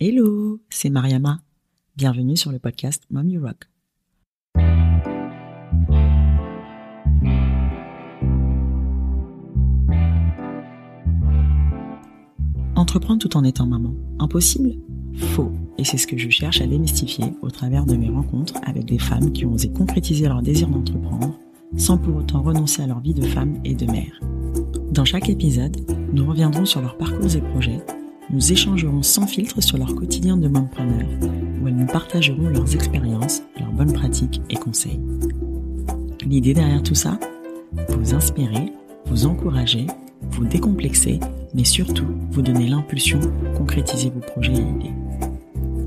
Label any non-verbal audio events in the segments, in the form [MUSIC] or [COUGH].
Hello, c'est Mariama. Bienvenue sur le podcast Mom You Rock. Entreprendre tout en étant maman, impossible? Faux. Et c'est ce que je cherche à démystifier au travers de mes rencontres avec des femmes qui ont osé concrétiser leur désir d'entreprendre sans pour autant renoncer à leur vie de femme et de mère. Dans chaque épisode, nous reviendrons sur leurs parcours et projets, nous échangerons sans filtre sur leur quotidien de mompreneur, où elles nous partageront leurs expériences, leurs bonnes pratiques et conseils. L'idée derrière tout ça? Vous inspirer, vous encourager, vous décomplexer, mais surtout vous donner l'impulsion pour concrétiser vos projets et idées.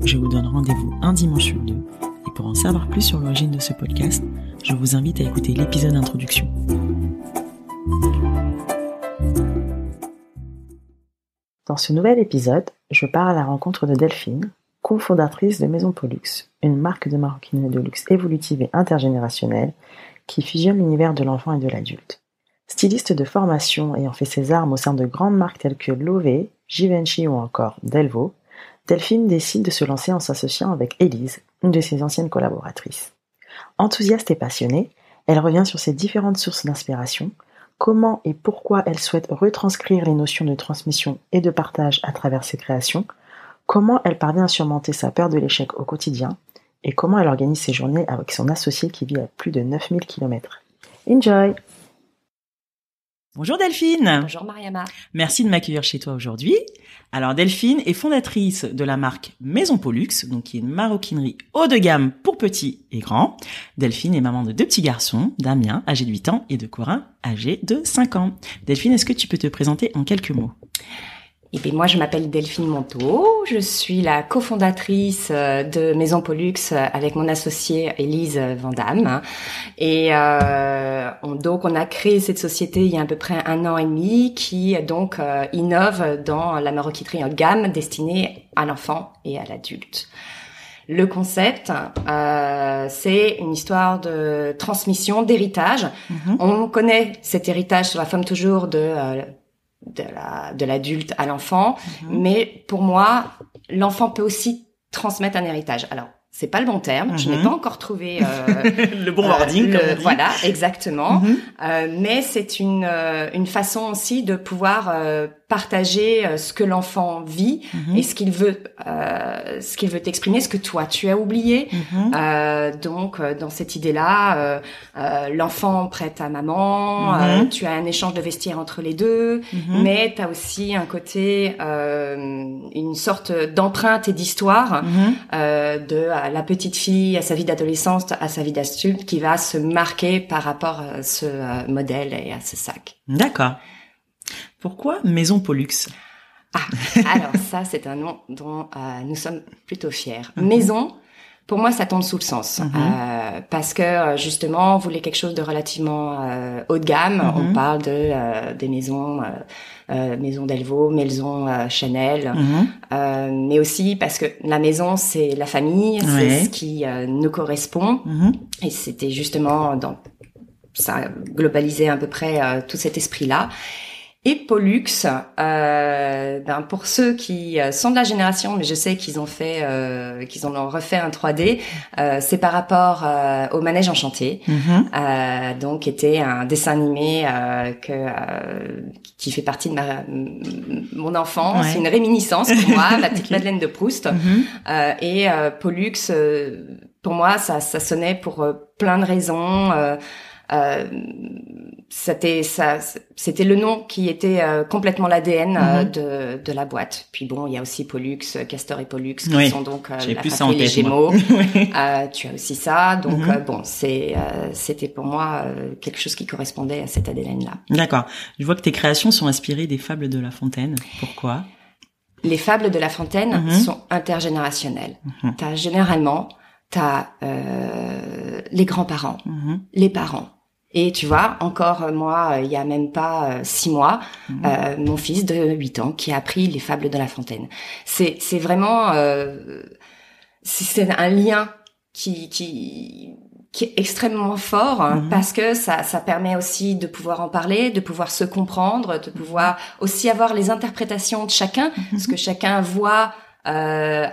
Je vous donne rendez-vous un dimanche sur deux, et pour en savoir plus sur l'origine de ce podcast, je vous invite à écouter l'épisode d'introduction. Dans ce nouvel épisode, je pars à la rencontre de Delphine, cofondatrice de Maison Pollux, une marque de maroquinerie de luxe évolutive et intergénérationnelle qui fusionne l'univers de l'enfant et de l'adulte. Styliste de formation ayant fait ses armes au sein de grandes marques telles que Lové, Givenchy ou encore Delvaux, Delphine décide de se lancer en s'associant avec Élise, une de ses anciennes collaboratrices. Enthousiaste et passionnée, elle revient sur ses différentes sources d'inspiration, comment et pourquoi elle souhaite retranscrire les notions de transmission et de partage à travers ses créations, comment elle parvient à surmonter sa peur de l'échec au quotidien, et comment elle organise ses journées avec son associé qui vit à plus de 9000 km. Enjoy Bonjour Delphine. Bonjour Mariama. Merci de m'accueillir chez toi aujourd'hui. Alors Delphine est fondatrice de la marque Maison Pollux, donc qui est une maroquinerie haut de gamme pour petits et grands. Delphine est maman de deux petits garçons, Damien, âgé de 8 ans, et de Corin, âgé de 5 ans. Delphine, est-ce que tu peux te présenter en quelques mots? Et eh bien, moi, je m'appelle Delphine Monteau. Je suis la cofondatrice euh, de Maison Pollux euh, avec mon associée Élise Vandamme. Et euh, on, donc, on a créé cette société il y a à peu près un an et demi qui donc euh, innove dans la maroquinerie en gamme destinée à l'enfant et à l'adulte. Le concept, euh, c'est une histoire de transmission, d'héritage. Mm-hmm. On connaît cet héritage sur la forme toujours de de la de l'adulte à l'enfant, mhm. mais pour moi, l'enfant peut aussi transmettre un héritage. Alors, c'est pas le bon terme. Je n'ai mhm. pas encore trouvé euh, [LAUGHS] le bon wording. Euh, voilà, exactement. Mhm. Euh, mais c'est une une façon aussi de pouvoir partager euh, ce que l'enfant vit mhm. et ce qu'il veut, euh, ce qu'il veut t'exprimer, ce que toi tu as oublié. Euh, donc euh, dans cette idée-là, euh, l'enfant prête à maman, tu as un échange de vestiaire entre les deux, mais tu as aussi un côté, une sorte d'empreinte et d'histoire de la petite fille à sa vie d'adolescence, à sa vie d'adulte, qui va se marquer par rapport à ce modèle et à ce sac. D'accord. Pourquoi Maison Pollux? Ah, alors ça, c'est un nom dont euh, nous sommes plutôt fiers. [LAUGHS] Maison, pour moi, ça tombe sous le sens. Mhm. Euh, parce que, euh, justement, on voulait quelque chose de relativement haut de gamme. Mhm. On parle de des maisons... maison Delvaux, maison Chanel, mais aussi parce que la maison c'est la famille, c'est ce qui nous correspond, et c'était justement dans ça globalisait à peu près tout cet esprit-là. Et Pollux, euh, ben pour ceux qui euh, sont de la génération, mais je sais qu'ils ont fait, euh, qu'ils en ont refait un 3D, euh, c'est par rapport euh, au Manège Enchanté, mm donc était un dessin animé que qui fait partie de ma mon enfance, c'est une réminiscence pour moi, [LAUGHS] la petite Madeleine de Proust, mm-hmm. et Pollux, pour moi, ça, ça sonnait pour plein de raisons. Euh, c'était ça, c'était le nom qui était euh, complètement l'ADN euh, mhm. de, de la boîte. Puis bon, il y a aussi Pollux, Castor et Pollux qui sont donc la fratrie les Gémeaux. [LAUGHS] tu as aussi ça, donc mhm. bon, c'est c'était pour moi quelque chose qui correspondait à cette ADN là. D'accord. Je vois que tes créations sont inspirées des fables de La Fontaine. Pourquoi? Les fables de La Fontaine mhm. sont intergénérationnelles. T'as généralement t'as les grands-parents, les parents et tu vois, encore euh, moi, euh, il y a même pas euh, six mois, mhm. mon fils de 8 ans qui a appris les fables de La Fontaine. C'est c'est vraiment c'est un lien qui qui qui est extrêmement fort hein, mhm. parce que ça ça permet aussi de pouvoir en parler, de pouvoir se comprendre, de pouvoir aussi avoir les interprétations de chacun, mhm. ce que chacun voit euh,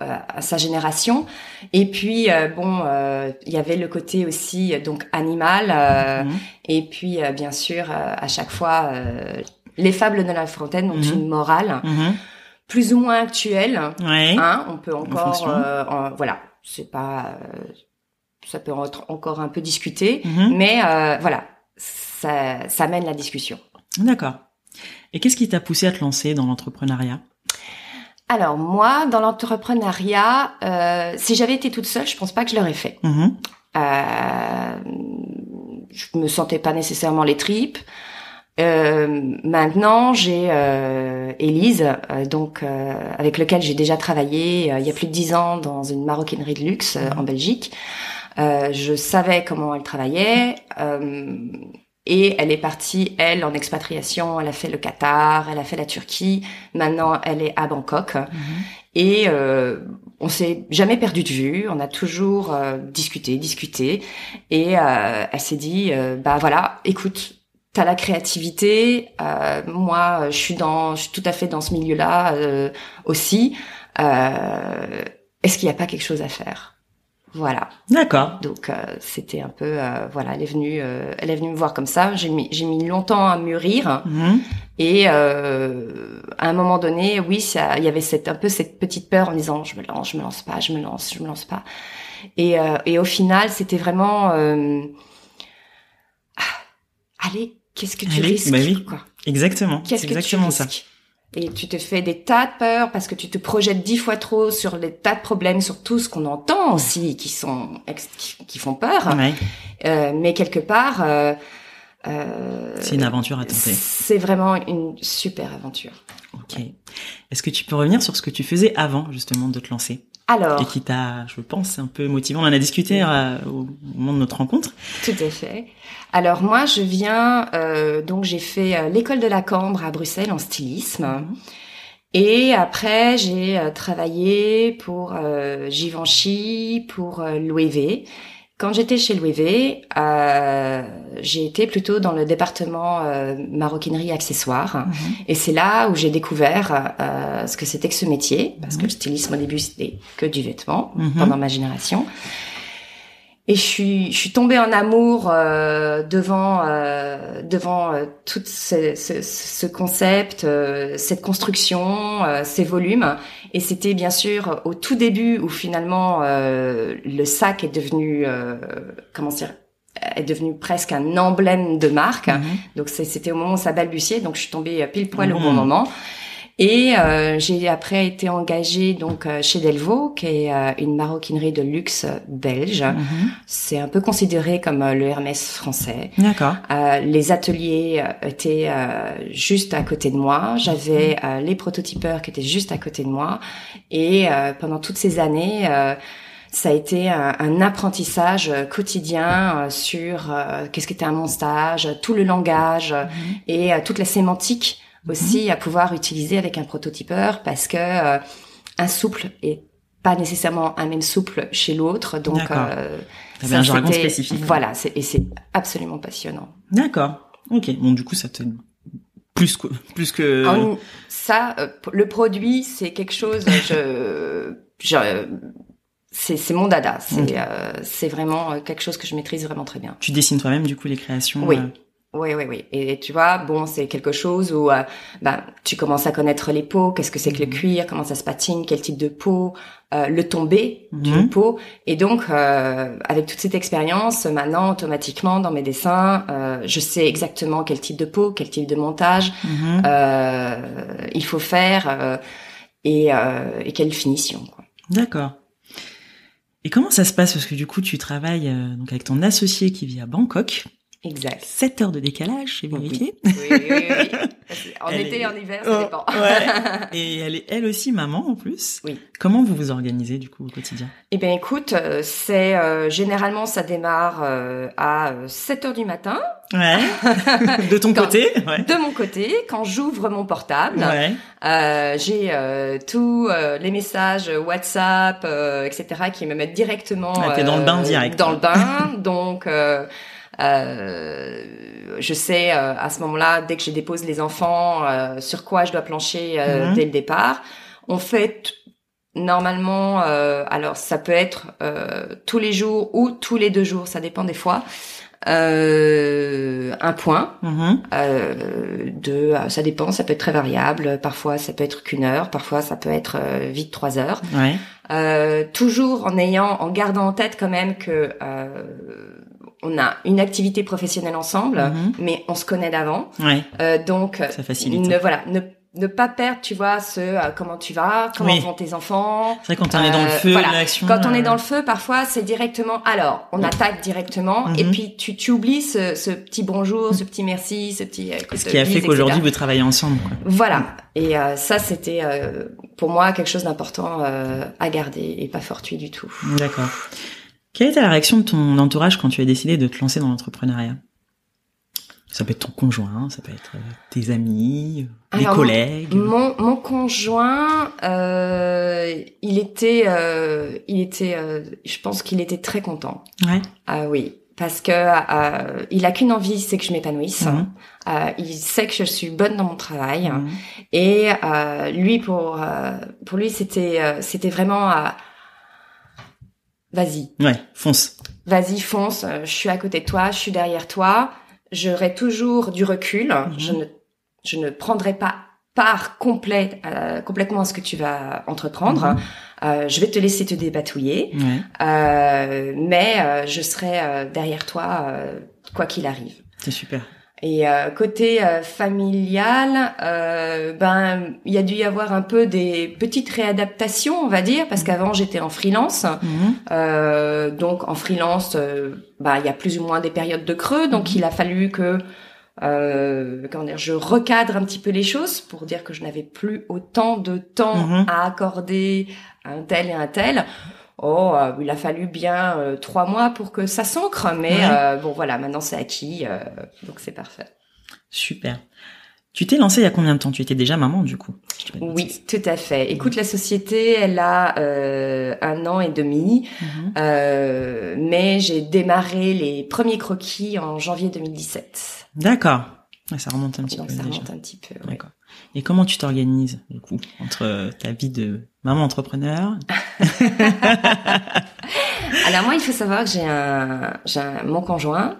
à sa génération. Et puis bon, il y avait le côté aussi donc animal. Mhm. Et puis bien sûr, à chaque fois, les fables de La Fontaine ont mhm. une morale. Mhm. Plus ou moins actuelle, hein, on peut encore, voilà, c'est pas, ça peut être encore un peu discuté, mais voilà, ça, ça mène la discussion. D'accord. Et qu'est-ce qui t'a poussé à te lancer dans l'entrepreneuriat? Alors moi, dans l'entrepreneuriat, euh, si j'avais été toute seule, je pense pas que je l'aurais fait. Mm-hmm. Euh, je me sentais pas nécessairement les tripes. Euh, maintenant, j'ai euh, Élise, euh, donc euh, avec lequel j'ai déjà travaillé il y a plus de dix ans dans une maroquinerie de luxe en Belgique. je savais comment elle travaillait. Et elle est partie, elle, en expatriation. Elle a fait le Qatar, elle a fait la Turquie. Maintenant, elle est à Bangkok. Mhm. Et euh, on s'est jamais perdu de vue. On a toujours euh, discuté, discuté. Et euh, elle s'est dit, euh, bah voilà, écoute, t'as la créativité. Euh, moi, je suis dans, je suis tout à fait dans ce milieu-là aussi. Est-ce qu'il n'y a pas quelque chose à faire? Voilà. D'accord. Donc euh, c'était un peu euh, voilà, elle est venue euh, elle est venue me voir comme ça, j'ai mis j'ai mis longtemps à mûrir mhm. et à un moment donné, oui, ça il y avait cette un peu cette petite peur en disant je me lance, je me lance pas, je me lance, je me lance pas. Et et au final, c'était vraiment ah, allez, qu'est-ce que tu risques bah oui. quoi Exactement. Qu'est-ce que exactement tu risques ça et tu te fais des tas de peurs parce que tu te projettes dix fois trop sur des tas de problèmes, sur tout ce qu'on entend aussi, qui sont qui, font peur. Euh, mais quelque part, euh, euh, c'est une aventure à tenter. C'est vraiment une super aventure. Ok. Est-ce que tu peux revenir sur ce que tu faisais avant justement de te lancer? Alors, et qui t'a, je pense, un peu motivant. On en a discuté euh, au moment de notre rencontre. Tout à fait. Alors moi, je viens, euh, donc j'ai fait euh, l'école de la Cambre à Bruxelles en stylisme. Mhm. Et après, j'ai travaillé pour Givenchy, pour Louis V. Quand j'étais chez Louis V, euh, j'ai été plutôt dans le département euh, maroquinerie accessoires, mhm. et c'est là où j'ai découvert euh, ce que c'était que ce métier, parce que le stylisme au début c'était que du vêtement mhm. pendant ma génération. Et je suis, je suis tombée en amour euh, devant euh, devant euh, tout ce, ce, ce concept, euh, cette construction, euh, ces volumes. Et c'était bien sûr au tout début où finalement le sac est devenu comment dire est devenu presque un emblème de marque. Mhm. Donc c'était au moment où ça balbutiait. Donc je suis tombée pile poil au bon mhm. moment. Et euh, j'ai après été engagée donc euh, chez Delvaux, qui est euh, une maroquinerie de luxe belge. Mhm. C'est un peu considéré comme le Hermès français. D'accord. les ateliers étaient juste à côté de moi. J'avais mhm. les prototypeurs qui étaient juste à côté de moi. Et pendant toutes ces années ça a été un, apprentissage quotidien sur qu'est-ce qu'était un montage, tout le langage mhm. et toute la sémantique aussi à pouvoir utiliser avec un prototypeur parce que euh, un souple est pas nécessairement un même souple chez l'autre. Donc, euh, c'est un jargon spécifique. Voilà, et c'est absolument passionnant. D'accord. Ok. Bon, du coup, ça te plus que plus que ça. Euh, le produit, c'est quelque chose. je, [LAUGHS] je c'est mon dada. C'est euh, c'est vraiment quelque chose que je maîtrise vraiment très bien. Tu dessines toi-même du coup les créations. Oui. Oui, oui, oui. Et tu vois, bon, c'est quelque chose où euh, ben, tu commences à connaître les peaux, qu'est-ce que c'est que le mhm. cuir, comment ça se patine, quel type de peau, euh, le tombé du mhm. peau. Et donc, euh, avec toute cette expérience, maintenant, automatiquement, dans mes dessins, euh, je sais exactement quel type de peau, quel type de montage mhm. il faut faire et, et quelle finition. D'accord. Et comment ça se passe? Parce que du coup, tu travailles donc avec ton associé qui vit à Bangkok. Exact. 7 heures de décalage, j'ai vérifié. Oui, oui, oui. oui. [LAUGHS] En été et en hiver, ça oh, dépend. Ouais. [LAUGHS] Et elle est elle aussi maman en plus. Oui. Comment vous vous organisez du coup au quotidien? Eh bien écoute, euh, c'est euh, généralement ça démarre euh, à 7 heures du matin. Ouais. De ton [LAUGHS] côté ouais. De mon côté, quand j'ouvre mon portable, ouais. euh, j'ai euh, tous les messages WhatsApp, etc., qui me mettent directement. Ah, t'es dans le bain direct. Dans le bain, donc. Euh, je sais euh, à ce moment-là, dès que je dépose les enfants, euh, sur quoi je dois plancher mhm. dès le départ. on fait normalement, euh, alors ça peut être euh, tous les jours ou tous les deux jours, ça dépend des fois. Euh, un point euh, de ça dépend ça peut être très variable parfois ça peut être qu'une heure parfois ça peut être euh, vite trois heures Ouais. euh, toujours en ayant, en gardant en tête quand même que euh, on a une activité professionnelle ensemble, Mhm. mais on se connaît d'avant. Ouais. Euh, donc, Ça facilite. ne voilà, ne, ne pas perdre, tu vois, ce euh, comment tu vas, comment Oui. vont tes enfants. C'est vrai quand on est dans le Euh, feu, voilà. l'action. Quand on est euh, dans le feu, parfois c'est directement. Alors, on attaque directement, Mhm. et puis tu, tu oublies ce, ce petit bonjour, ce petit merci, ce petit. euh, Ce qui a fait qu'aujourd'hui vous travaillez ensemble. Quoi. Voilà. Et euh, ça, c'était euh, pour moi quelque chose d'important euh, à garder et pas fortuit du tout. D'accord. Quelle était la réaction de ton entourage quand tu as décidé de te lancer dans l'entrepreneuriat? Ça peut être ton conjoint, ça peut être euh, tes amis, les Alors, collègues. Mon, mon conjoint, euh, il était, euh, il était, euh, je pense qu'il était très content. Ouais. Ah oui, parce que euh, il a qu'une envie, c'est que je m'épanouisse. Euh, il sait que je suis bonne dans mon travail. Et euh, lui, pour euh, pour lui, c'était euh, c'était vraiment euh, vas-y, Ouais, fonce. vas-y, fonce. euh, Je suis à côté de toi, je suis derrière toi. J'aurai toujours du recul. Mhm. Je ne je ne prendrai pas part complète euh, complètement à ce que tu vas entreprendre. Mhm. Euh, je vais te laisser te débatouiller, Ouais, euh, mais je serai derrière toi quoi qu'il arrive. c'est super. Et euh, côté euh, familial, euh, ben il y a dû y avoir un peu des petites réadaptations, on va dire, parce qu'avant j'étais en freelance, euh, donc en freelance, bah il y a plus ou moins des périodes de creux, donc il a fallu que euh, comment dire, je recadre un petit peu les choses pour dire que je n'avais plus autant de temps à accorder à un tel et un tel. Oh, euh, il a fallu bien euh, trois mois pour que ça s'ancre, mais Ouais. euh, bon voilà, maintenant c'est acquis, donc c'est parfait. Super. Tu t'es lancé il y a combien de temps? Tu étais déjà maman du coup Oui, tout à fait. Écoute, la société, elle a euh, un an et demi, Mhm. euh, mais j'ai démarré les premiers croquis en janvier 2017. D'accord. Ça remonte un petit Donc peu ça déjà. remonte un petit peu. D'accord. Et comment tu t'organises du coup entre ta vie de maman entrepreneur [LAUGHS] [LAUGHS] Alors moi, il faut savoir que j'ai un, j'ai un- mon conjoint.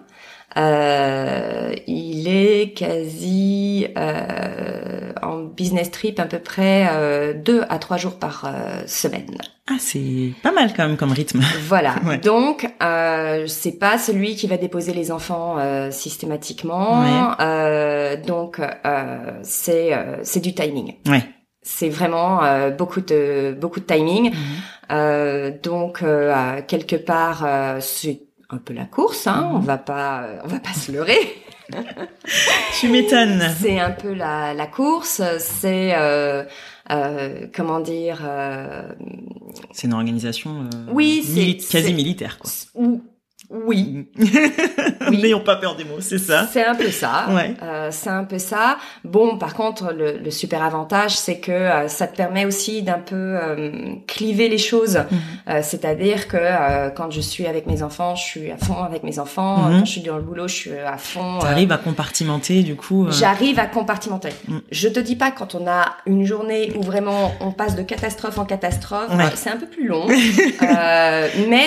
Euh, il est quasi euh, en business trip à peu près euh, deux à trois jours par euh, semaine. Ah, c'est pas mal quand même comme rythme. [LAUGHS] Voilà. Ouais. Donc, euh, c'est pas celui qui va déposer les enfants euh, systématiquement. Ouais. Euh, donc, euh, c'est euh, c'est du timing. Ouais. C'est vraiment euh, beaucoup de beaucoup de timing. Euh, donc, euh, quelque part, euh, c'est un peu la course. Hein, Mhm. On va pas on va pas se leurrer. [LAUGHS] Tu m'étonnes. C'est un peu la, la course. C'est euh, euh, comment dire. euh, C'est une organisation euh, Oui, c'est- mili- quasi militaire quoi. ou- [LAUGHS] oui, N'ayons pas peur des mots, c'est ça. C'est un peu ça. Ouais. Euh, c'est un peu ça. Bon, par contre, le, le super avantage, c'est que euh, ça te permet aussi d'un peu euh, cliver les choses. Mhm. Euh, C'est-à-dire que euh, quand je suis avec mes enfants, je suis à fond avec mes enfants. Mhm. Quand je suis dans le boulot, je suis à fond. euh, T'arrives à compartimenter du coup. euh, J'arrive à compartimenter. Mm. Je te dis pas quand on a une journée où vraiment on passe de catastrophe en catastrophe, Ouais. euh, c'est un peu plus long, [LAUGHS] Euh, mais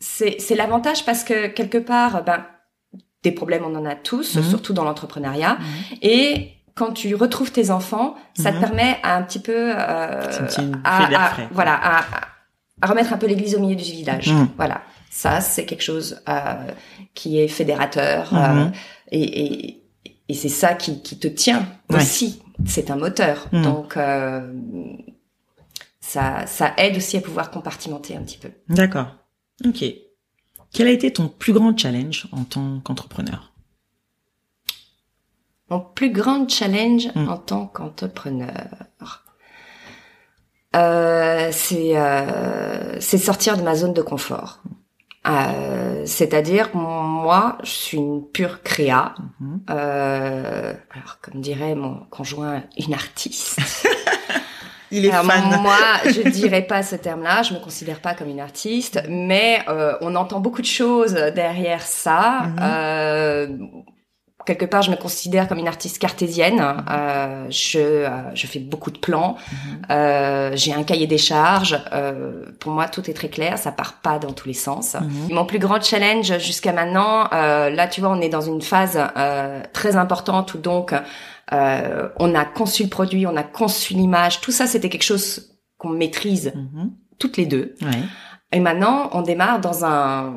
c'est c'est l'avantage parce que quelque part, ben des problèmes on en a tous, Mhm. surtout dans l'entrepreneuriat, Mhm. et quand tu retrouves tes enfants, ça te Mhm. permet à un petit peu euh, à, voilà à, à remettre un peu l'église au milieu du village. Voilà, ça c'est quelque chose euh, qui est fédérateur euh, et, et, et c'est ça qui, qui te tient Ouais. aussi. C'est un moteur, donc euh, ça ça aide aussi à pouvoir compartimenter un petit peu. D'accord. Ok. Quel a été ton plus grand challenge en tant qu'entrepreneur? Mon plus grand challenge Mm. en tant qu'entrepreneur, euh, c'est euh, c'est sortir de ma zone de confort. Euh, C'est-à-dire, moi, je suis une pure créa. Mhm. Euh, alors, comme dirait mon conjoint, une artiste. [LAUGHS] Il est Alors, fan. Moi, je dirais pas ce terme-là. Je me considère pas comme une artiste, mais euh, on entend beaucoup de choses derrière ça. Mhm. Euh, quelque part, je me considère comme une artiste cartésienne. Euh, je, euh, je fais beaucoup de plans. Mhm. Euh, j'ai un cahier des charges. Euh, pour moi, tout est très clair. Ça part pas dans tous les sens. Mhm. Mon plus grand challenge jusqu'à maintenant, euh, là, tu vois, on est dans une phase très importante où donc on a conçu le produit, on a conçu l'image. Tout ça, c'était quelque chose qu'on maîtrise mhm. toutes les deux. Ouais. Et maintenant, on démarre dans un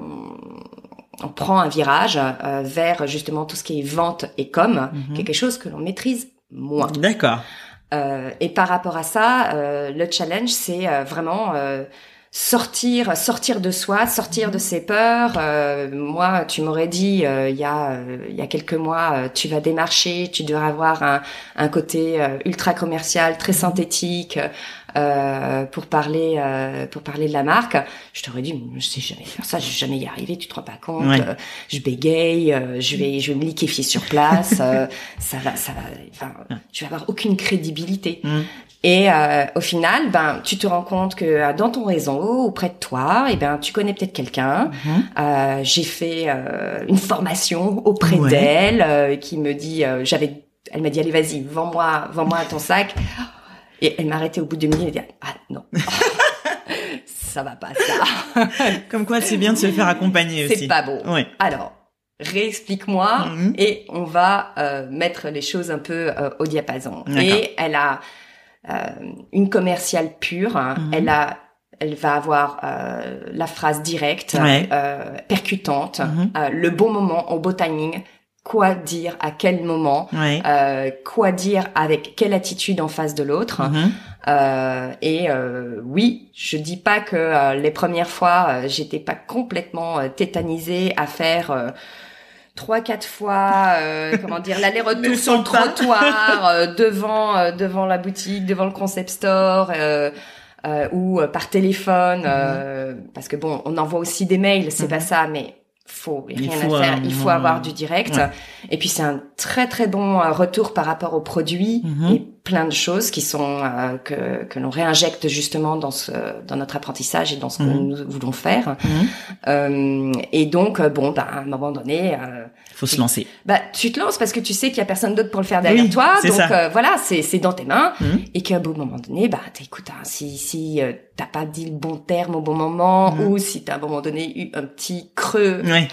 on prend un virage euh, vers justement tout ce qui est vente et com, mhm. quelque chose que l'on maîtrise moins. D'accord. Euh, et par rapport à ça, euh, le challenge, c'est vraiment sortir, sortir de soi, sortir de ses peurs. moi, tu m'aurais dit il y a il y a quelques mois, tu vas démarcher, tu dois avoir un, un côté ultra commercial, très synthétique. Euh, pour parler euh, pour parler de la marque, je t'aurais dit je sais jamais faire ça, je vais jamais y arriver, tu te rends pas compte, euh, je bégaye, je vais je vais me liquéfier sur place, ça va ça va enfin je vais avoir aucune crédibilité. Mm. Et au final, ben, tu te rends compte que dans ton réseau, auprès de toi, et eh ben, tu connais peut-être quelqu'un. Mm-hmm. J'ai fait une formation auprès d'elle qui me dit, j'avais, elle m'a dit, allez, vas-y, vends-moi, vends-moi ton sac. Et elle m'arrêtait au bout de deux minutes et dit ah non. [LAUGHS] ça va pas ça. [LAUGHS] Comme quoi c'est bien de se faire accompagner aussi. C'est pas bon. Oui. Alors, réexplique-moi mhm. et on va euh, mettre les choses un peu euh, au diapason. Et elle a euh, une commerciale pure, hein. mhm. elle a elle va avoir euh, la phrase directe, euh, percutante, mhm. euh, le bon moment, au beau timing, quoi dire à quel moment, euh, quoi dire avec quelle attitude en face de l'autre? Mhm. Euh, et euh, oui, je dis pas que euh, les premières fois euh, j'étais pas complètement euh, tétanisée à faire trois quatre fois comment dire [LAUGHS] l'aller-retour sur le trottoir devant devant la boutique, devant le concept store. ou par téléphone, mhm. parce que bon, on envoie aussi des mails, c'est pas mhm. ça, mais faut rien il faut, à faire. il faut avoir du direct. Et puis c'est un très très bon euh, retour par rapport aux produits mhm. et plein de choses qui sont euh, que que l'on réinjecte justement dans ce dans notre apprentissage et dans ce que mhm. nous voulons faire. Mhm. Euh, et donc bon, bah, à un moment donné, euh, faut se lancer. Bah tu te lances parce que tu sais qu'il y a personne d'autre pour le faire derrière toi. Donc euh, voilà, c'est c'est dans tes mains et qu'à un bon moment donné, bah écoute, hein, si si t'as pas dit le bon terme au bon moment ou si t'as à un moment donné eu un petit creux. Ouais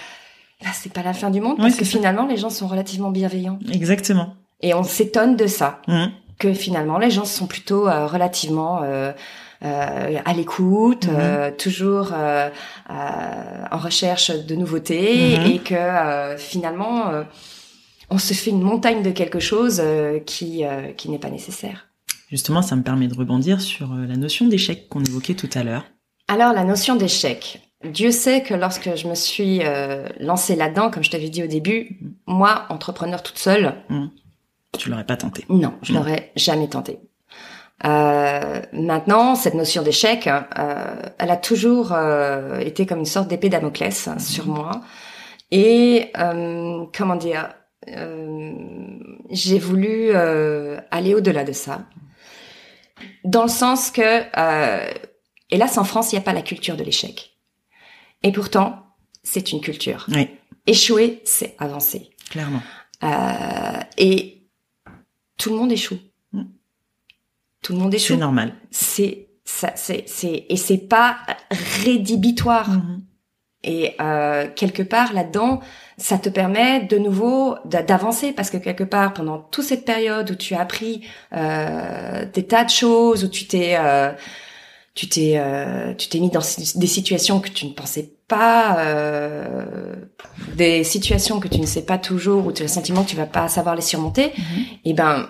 là c'est pas la fin du monde parce que finalement les gens sont relativement bienveillants. Exactement. Et on s'étonne de ça, mmh. que finalement les gens sont plutôt euh, relativement euh, euh, à l'écoute, mmh. euh, toujours euh, en recherche de nouveautés mmh. et que finalement on se fait une montagne de quelque chose qui qui n'est pas nécessaire. Justement, ça me permet de rebondir sur la notion d'échec qu'on évoquait tout à l'heure. Alors la notion d'échec. Dieu sait que lorsque je me suis euh, lancée là-dedans, comme je t'avais dit au début, moi, entrepreneur toute seule, mmh. tu l'aurais pas tenté. Non, je mmh. l'aurais jamais tenté. Euh, maintenant, cette notion d'échec, euh, elle a toujours euh, été comme une sorte d'épée Damoclès mmh. sur moi. Et euh, comment dire, euh, j'ai voulu aller au-delà de ça, dans le sens que, hélas, en France, il n'y a pas la culture de l'échec. Et pourtant, c'est une culture. Oui. Échouer, c'est avancer. Clairement. Euh, et tout le monde échoue. Tout le monde échoue. C'est normal. C'est ça, c'est c'est et c'est pas rédhibitoire. Mm-hmm. Et euh, quelque part là-dedans, ça te permet de nouveau d'avancer parce que quelque part pendant toute cette période où tu as appris euh, des tas de choses, où tu t'es euh, tu t'es euh, tu t'es mis dans des situations que tu ne pensais pas euh, des situations que tu ne sais pas toujours ou tu as le sentiment que tu vas pas savoir les surmonter mhm. et eh ben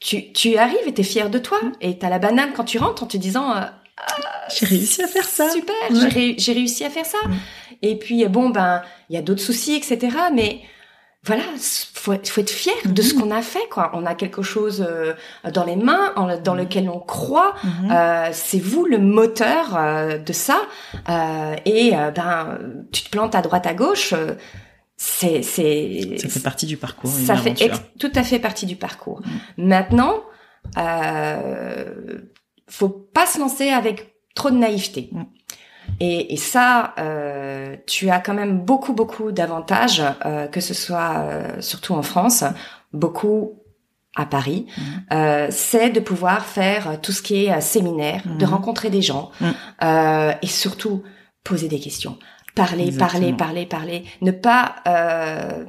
tu tu arrives et tu es fier de toi et tu as la banane quand tu rentres en te disant euh, ah, j'ai réussi à faire ça super j'ai réussi à faire ça et puis bon ben il y a d'autres soucis etc mais voilà, faut, faut être fier de ce mhm. qu'on a fait, quoi. On a quelque chose euh, dans les mains, dans mhm. lequel on croit. Mhm. Euh, c'est vous le moteur euh, de ça. et ben, tu te plantes à droite à gauche. C'est, c'est. Ça fait partie du parcours. Ça fait tout à fait partie du parcours. Maintenant, euh, faut pas se lancer avec trop de naïveté. Et, et ça, euh, tu as quand même beaucoup, beaucoup d'avantages, euh, que ce soit euh, surtout en France, beaucoup à Paris, Mhm. euh, c'est de pouvoir faire tout ce qui est euh, séminaire, de rencontrer des gens euh, et surtout poser des questions. Parler, parler, Exactement. parler, parler. Ne pas euh,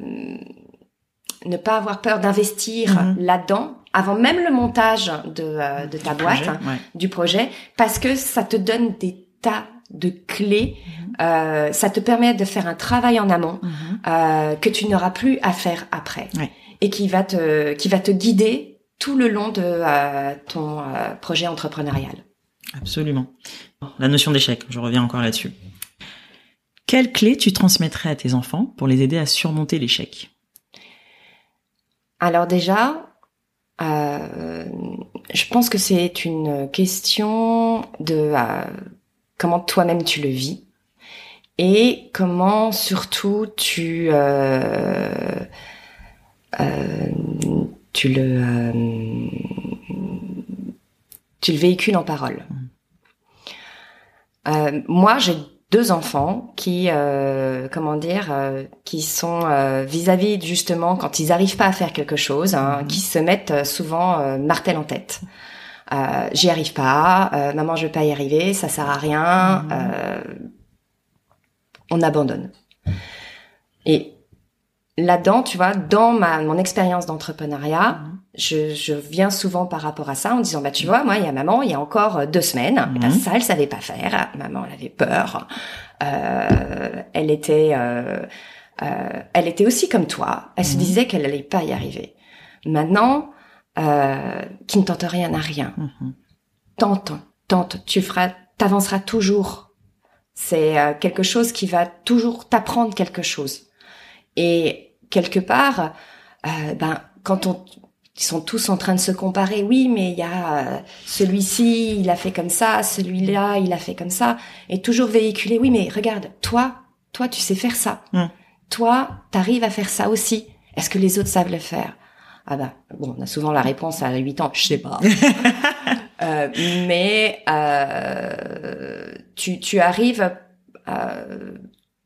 ne pas avoir peur d'investir Mhm. là-dedans avant même le montage de, euh, de ta boîte, Projet, ouais. du projet, parce que ça te donne des tas de clés. Euh, ça te permet de faire un travail en amont Mhm. euh, que tu n'auras plus à faire après Ouais. et qui va te qui va te guider tout le long de ton projet entrepreneurial. Absolument. La notion d'échec, je reviens encore là-dessus. Quelle clé tu transmettrais à tes enfants pour les aider à surmonter l'échec? Alors déjà, euh, je pense que c'est une question de euh, comment toi-même tu le vis et comment surtout tu euh, tu le tu le véhicules en parole. Euh, moi, j'ai deux enfants qui, euh, comment dire, euh, qui sont euh, vis-à-vis justement quand ils arrivent pas à faire quelque chose, hein, Mhm. qui se mettent euh, souvent euh, martel en tête. Euh, J'y arrive pas, euh, maman, je vais pas y arriver, ça sert à rien. Euh, on abandonne. Et là-dedans, tu vois, dans ma mon expérience d'entrepreneuriat, Mhm. Je, je viens souvent par rapport à ça en disant bah tu vois moi il y a maman il y a encore euh, deux semaines Mhm. ça elle savait pas faire maman elle avait peur Euh, elle était euh, euh, elle était aussi comme toi elle se Mhm. disait qu'elle allait pas y arriver maintenant euh, qui ne tente rien n'a rien Mhm. tente tente tu feras t'avanceras toujours c'est quelque chose qui va toujours t'apprendre quelque chose et quelque part ben quand on ils sont tous en train de se comparer. Oui, mais il y a euh, celui-ci, il a fait comme ça, celui-là, il a fait comme ça, et toujours véhiculer. Oui, mais regarde, toi, toi, tu sais faire ça. Mm. Toi, t'arrives à faire ça aussi. Est-ce que les autres savent le faire? Ah bah, bon, on a souvent la réponse à 8 ans, je sais pas. [LAUGHS] Euh, mais euh, tu, tu arrives euh,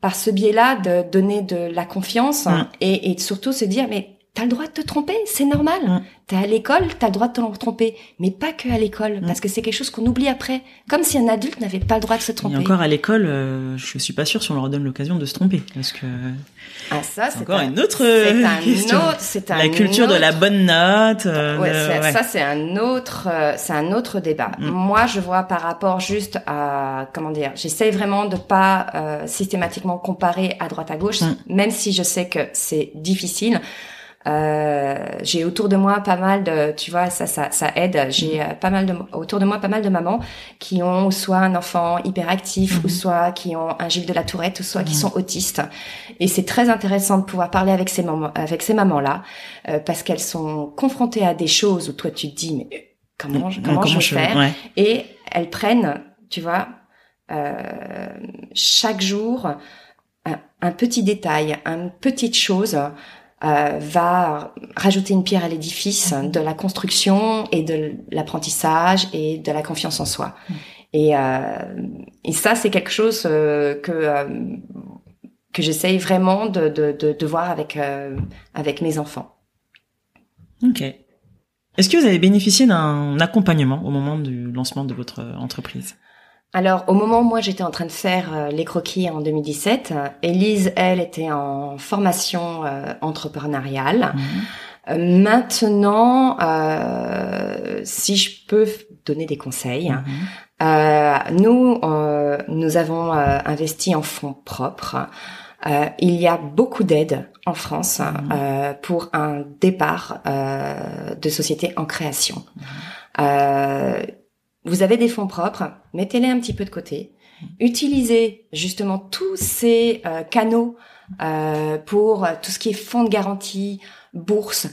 par ce biais-là de donner de la confiance Mm. et, et surtout se dire mais t'as le droit de te tromper, c'est normal. Mm. T'es à l'école, t'as le droit de te tromper, mais pas que à l'école, Mm. parce que c'est quelque chose qu'on oublie après, comme si un adulte n'avait pas le droit de se Et tromper. encore à l'école, euh, je suis pas sûre si on leur donne l'occasion de se tromper, parce que ah ça, c'est encore un- une autre c'est un question. autre, c'est un la culture de la bonne note. euh, Ouais, ça c'est un autre, euh, c'est un autre débat. Mm. Moi, je vois par rapport juste à comment dire, j'essaye vraiment de pas euh, systématiquement comparer à droite à gauche, même si je sais que c'est difficile. Euh, j'ai autour de moi pas mal de, tu vois, ça, ça, ça aide. J'ai euh, pas mal de, autour de moi pas mal de mamans qui ont soit un enfant hyperactif, Mhm. ou soit qui ont un Gilles de la Tourette, ou soit qui Mhm. sont autistes. Et c'est très intéressant de pouvoir parler avec ces mamans, avec ces mamans-là, euh, parce qu'elles sont confrontées à des choses où toi tu te dis mais comment, je- comment, je vais faire ouais. et elles prennent, tu vois, euh, chaque jour un, un petit détail, une petite chose euh, va rajouter une pierre à l'édifice Mhm. de la construction et de l'apprentissage et de la confiance en soi. Mhm. Et, euh, et ça, c'est quelque chose euh, que euh, que j'essaye vraiment de, de, de, de voir avec euh, avec mes enfants. Ok. Est-ce que vous avez bénéficié d'un accompagnement au moment du lancement de votre entreprise? Alors, au moment où moi j'étais en train de faire euh, les croquis en 2017, euh, Élise, elle, était en formation euh, entrepreneuriale. Mhm. Euh, maintenant, euh, si je peux donner des conseils, Mhm. euh, nous, euh, nous avons euh, investi en fonds propres. Euh, il y a beaucoup d'aides en France Mhm. euh, pour un départ euh, de société en création. Euh, vous avez des fonds propres, mettez-les un petit peu de côté. Utilisez justement tous ces euh, canaux euh, pour euh, tout ce qui est fonds de garantie, bourse.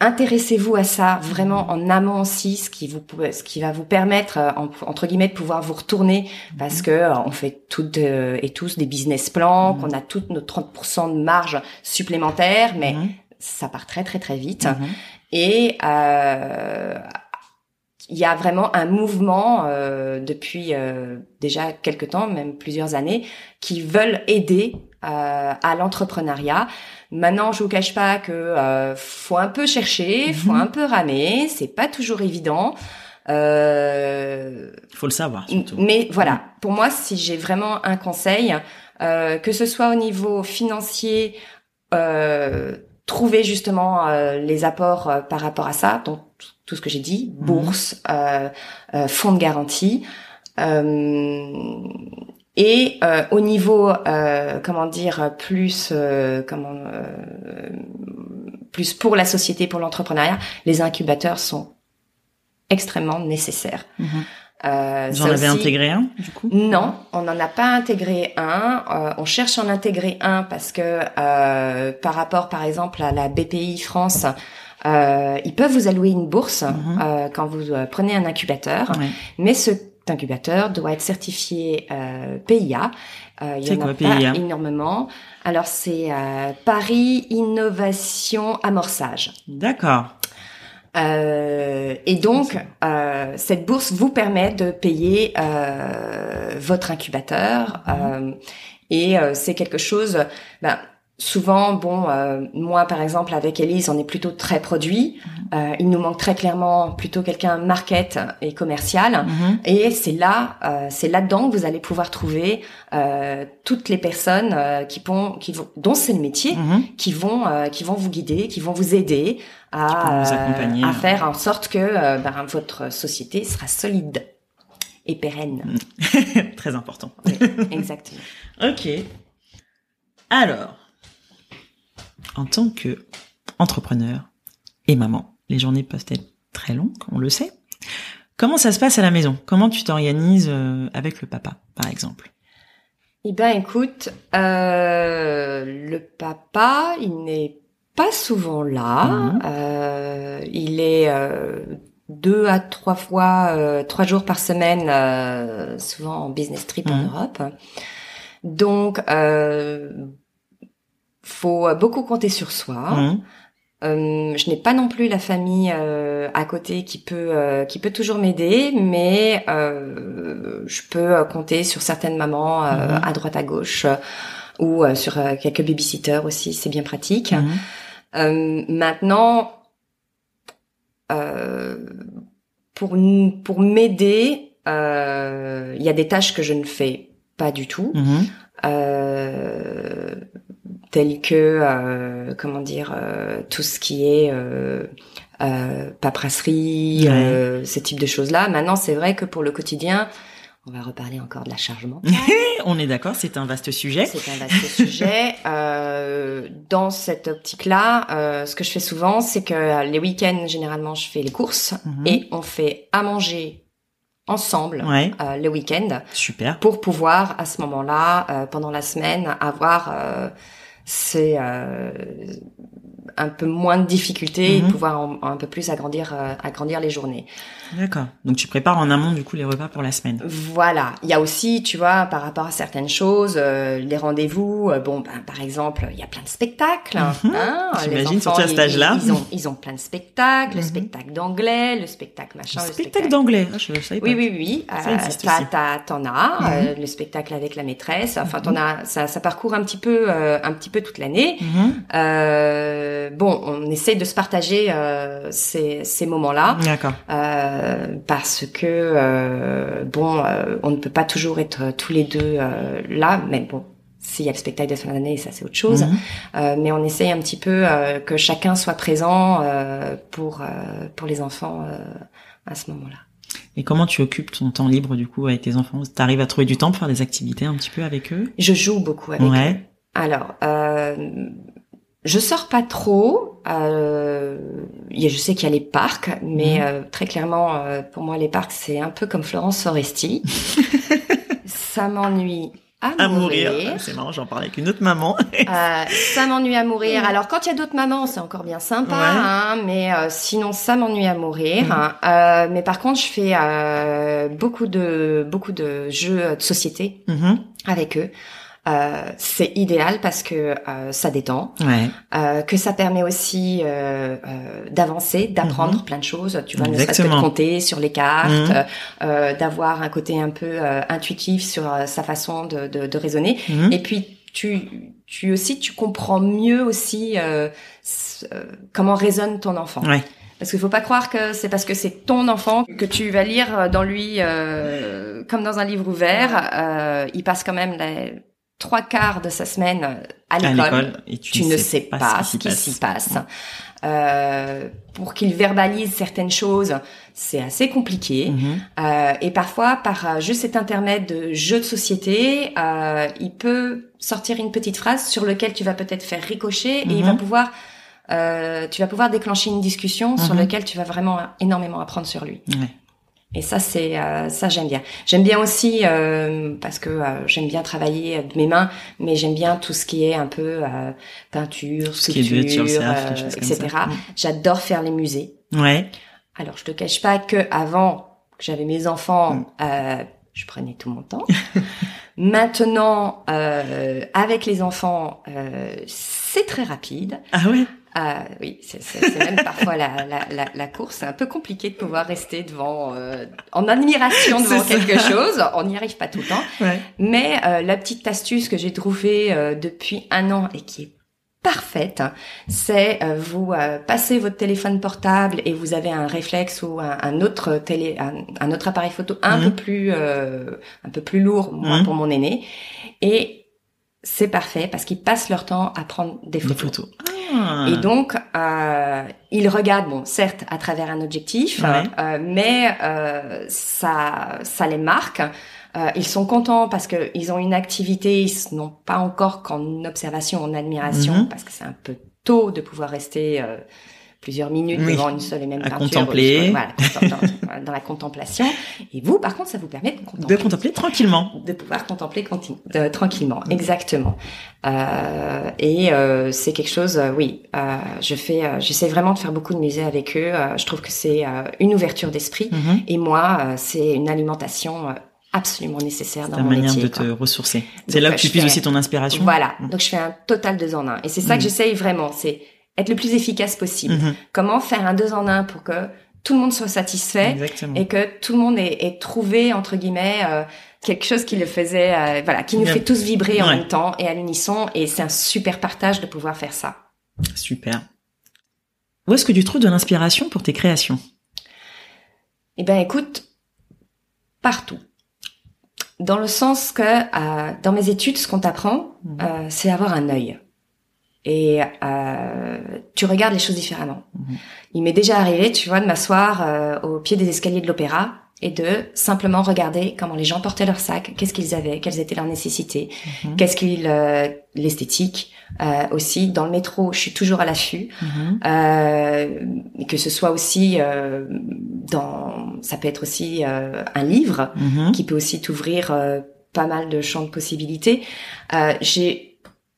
Intéressez-vous à ça vraiment en amont aussi, ce qui vous ce qui va vous permettre euh, en- entre guillemets de pouvoir vous retourner parce que euh, on fait toutes et tous des business plans, Mhm. qu'on a toutes nos 30% de marge supplémentaire, mais Mhm. ça part très très très vite. Mhm. Et euh, il y a vraiment un mouvement euh, depuis euh, déjà quelques temps, même plusieurs années, qui veulent aider euh, à l'entrepreneuriat. Maintenant, je vous cache pas que euh, faut un peu chercher, faut Mhm. un peu ramer, c'est pas toujours évident. Euh, Faut le savoir surtout. mais voilà, pour moi, si j'ai vraiment un conseil, euh, que ce soit au niveau financier, euh, trouver justement euh, les apports par rapport à ça, donc tout- ce que j'ai dit, Mhm. bourse, euh, euh, fonds de garantie, euh, et euh, au niveau, euh, comment dire, plus, euh, comment, euh, plus pour la société, pour l'entrepreneuriat, les incubateurs sont extrêmement nécessaires. Mhm. Euh, Vous en avez aussi- intégré un du coup? Non, on n'en a pas intégré un. Euh, on cherche à en intégrer un parce que euh, par rapport, par exemple, à la BPI France, euh, ils peuvent vous allouer une bourse Mhm. euh, quand vous euh, prenez un incubateur. Ouais. Mais cet incubateur doit être certifié euh, PIA. Euh, il y en quoi, a pas énormément. Alors c'est euh, Paris Innovation Amorçage. D'accord. Euh, et donc, euh, cette bourse vous permet de payer euh, votre incubateur. euh, et euh, c'est quelque chose, ben, souvent, bon, euh, moi par exemple avec Elise, on est plutôt très produit. Euh, il nous manque très clairement plutôt quelqu'un market et commercial. Mhm. Et c'est là, euh, c'est là-dedans que vous allez pouvoir trouver euh, toutes les personnes euh, qui vont, qui vont, dont c'est le métier, Mhm. qui vont, euh, qui vont vous guider, qui vont vous aider à, vous à faire en sorte que ben, votre société sera solide et pérenne. [LAUGHS] Très important. Oui, exactement. [LAUGHS] Ok. Alors, en tant que entrepreneur et maman, les journées peuvent être très longues, on le sait. Comment ça se passe à la maison? Comment tu t'organises euh, avec le papa, par exemple? Eh ben, écoute, euh, le papa, il n'est pas souvent là. Mhm. Euh, il est euh, deux à trois fois, trois jours par semaine, souvent en business trip en Mhm. Europe. Donc, euh, faut beaucoup compter sur soi. Mhm. Euh, je n'ai pas non plus la famille euh, à côté qui peut euh, qui peut toujours m'aider, mais je peux compter sur certaines mamans Mhm. à droite à gauche ou sur quelques babysitters aussi, c'est bien pratique. Euh, maintenant, pour pour m'aider, il y a des tâches que je ne fais pas du tout. Euh, tels que euh, comment dire euh, tout ce qui est euh, euh, paperasserie, Ouais. euh, ce type de choses là. Maintenant, c'est vrai que pour le quotidien, on va reparler encore de la charge mentale. [LAUGHS] On est d'accord, c'est un vaste sujet. C'est un vaste sujet. [LAUGHS] Euh, dans cette optique-là, euh, ce que je fais souvent, c'est que les week-ends, généralement, je fais les courses Mhm. et on fait à manger ensemble Ouais, euh, le week-end super. pour pouvoir à ce moment-là, euh, pendant la semaine, avoir euh, ces euh, un peu moins de difficultés et Mhm. pouvoir en- un peu plus agrandir euh, agrandir les journées. D'accord. Donc tu prépares en amont du coup les repas pour la semaine. Voilà. Il y a aussi, tu vois, par rapport à certaines choses, euh, les rendez-vous. euh, bon, ben, par exemple, il y a plein de spectacles. Mhm. hein, J'imagine, surtout à cet ils- âge-là. Ils ont, ils ont plein de spectacles. Le Mhm. spectacle d'anglais, le spectacle machin, le spectacle d'anglais. Ah, je savais pas. Oui, oui, oui. Ça Euh, existe T'en as, le spectacle avec la maîtresse. Enfin, t'en as, ça, ça parcourt un petit peu, euh, un petit peu toute l'année. Euh, bon, on essaie de se partager euh, ces, ces moments-là D'accord. euh, parce que euh, bon, euh, on ne peut pas toujours être tous les deux euh, là, mais bon. S'il y a le spectacle de fin d'année, ça c'est autre chose. Mhm. Euh, mais on essaye un petit peu euh, que chacun soit présent euh, pour euh, pour les enfants euh, à ce moment-là. Et comment tu occupes ton temps libre du coup avec tes enfants? T'arrives à trouver du temps pour faire des activités un petit peu avec eux? Je joue beaucoup avec eux. Ouais. Alors, euh, je sors pas trop. Euh, je sais qu'il y a les parcs, mais Mhm. euh, très clairement, euh, pour moi, les parcs, c'est un peu comme Florence Foresti. [LAUGHS] ça m'ennuie à, À mourir. mourir. C'est marrant, j'en parlais avec une autre maman. Euh, ça m'ennuie à mourir. Alors, quand il y a d'autres mamans, c'est encore bien sympa, Ouais. hein, mais sinon, ça m'ennuie à mourir. Mhm. Mais par contre, je fais beaucoup de beaucoup de jeux de société Mhm. avec eux. Euh, c'est idéal parce que euh, ça détend, Ouais. euh, que ça permet aussi euh, euh, d'avancer, d'apprendre Mhm. plein de choses. Tu vois, ne serait-ce que de compter sur les cartes, Mhm. euh, d'avoir un côté un peu euh, intuitif sur sa façon de, de, de raisonner. Mhm. Et puis tu, tu aussi, tu comprends mieux aussi comment raisonne ton enfant. Ouais. Parce qu'il faut pas croire que c'est parce que c'est ton enfant que tu vas lire dans lui euh, comme dans un livre ouvert. Euh, il passe quand même les trois quarts de sa semaine à l'école. tu, Tu ne sais pas ce qui s'y passe. Euh, pour qu'il verbalise certaines choses, c'est assez compliqué. Mhm. Euh, et parfois, par euh, juste cet internet de jeu de société, euh, il peut sortir une petite phrase sur lequel tu vas peut-être faire ricocher et il va pouvoir, euh, tu vas pouvoir déclencher une discussion sur Mhm. laquelle tu vas vraiment énormément apprendre sur lui. Ouais. Et ça, c'est euh, ça j'aime bien. J'aime bien aussi euh, parce que euh, j'aime bien travailler de mes mains, mais j'aime bien tout ce qui est un peu euh, peinture, sculpture, euh, etc. ça. J'adore faire les musées. Ouais. Alors, je te cache pas que avant que j'avais mes enfants, Mm. euh, je prenais tout mon temps. [LAUGHS] Maintenant, euh, avec les enfants, euh, c'est très rapide. Ah ouais? Euh, oui, c'est même parfois la, la, la, la course. C'est un peu compliqué de pouvoir rester devant, euh, en admiration devant ça. quelque chose. On n'y arrive pas tout le temps. Ouais. Mais euh, la petite astuce que j'ai trouvée euh, depuis un an et qui est parfaite, c'est euh, vous euh, passez votre téléphone portable et vous avez un réflexe ou un, un autre télé, un, un autre appareil photo un Mhm. peu plus um un peu plus lourd moi Mhm. pour mon aîné et c'est parfait parce qu'ils passent leur temps à prendre des Des photos. photos. Ah. Et donc, euh, ils regardent, bon, certes, à travers un objectif, Ouais. euh, mais euh, ça, ça les marque. Euh, ils sont contents parce que ils ont une activité, ils n'ont pas encore qu'en observation, en admiration, Mhm. parce que c'est un peu tôt de pouvoir rester euh, plusieurs minutes Oui. devant une seule et même À peinture. contempler. Voilà, contem- dans, la contemplation. Et vous, par contre, ça vous permet de contempler De contempler tranquillement. de pouvoir contempler de- tranquillement, exactement. Euh, et euh, c'est quelque chose, euh, oui, euh, je fais, euh, j'essaie vraiment de faire beaucoup de musées avec eux. Euh, je trouve que c'est euh, une ouverture d'esprit. Mhm. Et moi, euh, c'est une alimentation euh, absolument nécessaire dans mon manière métier. de quoi. te ressourcer. C'est là euh, que tu fais- aussi ton inspiration. Voilà. Mhm. Donc je fais un total deux en un. Et c'est ça que j'essaye vraiment, c'est être le plus efficace possible. Mhm. Comment faire un deux en un pour que tout le monde soit satisfait Exactement. et que tout le monde ait, ait trouvé entre guillemets euh, quelque chose qui le faisait euh, voilà qui nous Bien. fait tous vibrer en même temps et à l'unisson et c'est un super partage de pouvoir faire ça Super. Où est-ce que tu trouves de l'inspiration pour tes créations? Eh ben écoute partout dans le sens que euh, dans mes études ce qu'on t'apprend Mhm. c'est avoir un œil et euh, tu regardes les choses différemment. Mhm. Il m'est déjà arrivé, tu vois, de m'asseoir euh, au pied des escaliers de l'opéra et de simplement regarder comment les gens portaient leurs sacs, qu'est-ce qu'ils avaient, quelles étaient leurs nécessités, Mhm. qu'est-ce qu'ils, euh, l'esthétique euh, aussi. Dans le métro, je suis toujours à l'affût, Mhm. euh, que ce soit aussi euh, dans, ça peut être aussi euh, un livre qui peut aussi t'ouvrir euh, pas mal de champs de possibilités. Euh, j'ai,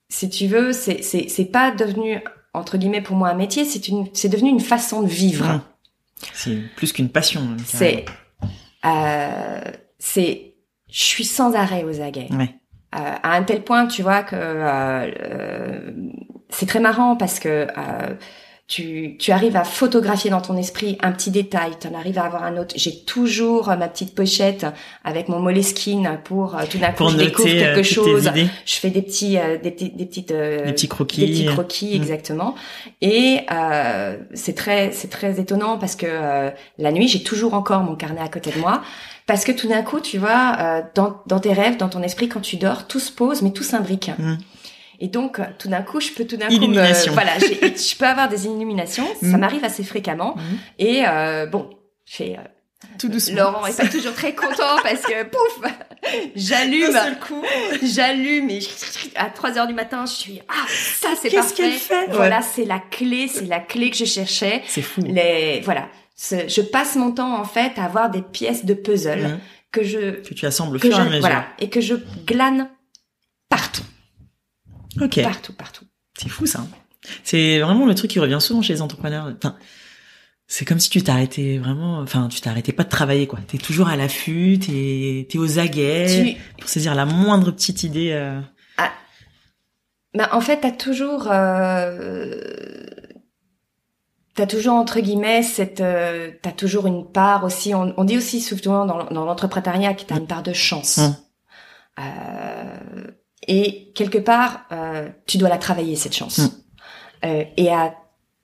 si tu veux, c'est c'est c'est pas devenu entre guillemets pour moi un métier, c'est une c'est devenu une façon de vivre. C'est plus qu'une passion. C'est euh, c'est je suis sans arrêt aux aguets. Ouais. Euh, à un tel point, tu vois que euh, euh, c'est très marrant parce que euh, tu, tu arrives à photographier dans ton esprit un petit détail, tu en arrives à avoir un autre. J'ai toujours euh, ma petite pochette avec mon Moleskine pour euh, tout d'un coup je découvre euh, quelque chose. Je fais des petits, euh, des, petits- des petites, euh, des petits croquis. des petits croquis Mm. exactement. Et euh, c'est très, c'est très étonnant parce que euh, la nuit, j'ai toujours encore mon carnet à côté de moi. Parce que tout d'un coup, tu vois, euh, dans, dans tes rêves, dans ton esprit, quand tu dors, tout se pose, mais tout s'imbrique. Mm. Et donc, tout d'un coup, je peux tout d'un coup, me, voilà, je peux avoir des illuminations. Ça Mm. m'arrive assez fréquemment. Mhm. Et euh, bon, j'ai euh, Tout doucement. Laurent est pas toujours très content parce que pouf, j'allume, coup. j'allume et à 3 heures du matin, je suis ah ça c'est Qu'est-ce qu'elle fait? Voilà, c'est la clé, c'est la clé que je cherchais. C'est fou. Les voilà, je passe mon temps en fait à avoir des pièces de puzzle Mhm. que je Que tu assembles au fur et à je mesure. voilà et que je glane Ok. partout, partout. C'est fou ça. C'est vraiment le truc qui revient souvent chez les entrepreneurs. Enfin, c'est comme si tu t'arrêtais vraiment, enfin, tu t'arrêtais pas de travailler quoi. T'es toujours à l'affût, t'es, t'es aux aguets Tu pour saisir la moindre petite idée. euh. ah, bah, en fait, t'as toujours, euh, t'as toujours entre guillemets cette, euh, t'as toujours une part aussi. On, on dit aussi souvent dans, dans l'entrepreneuriat que t'as une part de chance. Hum. Euh, et quelque part, euh, tu dois la travailler cette chance. Hum. Euh, et à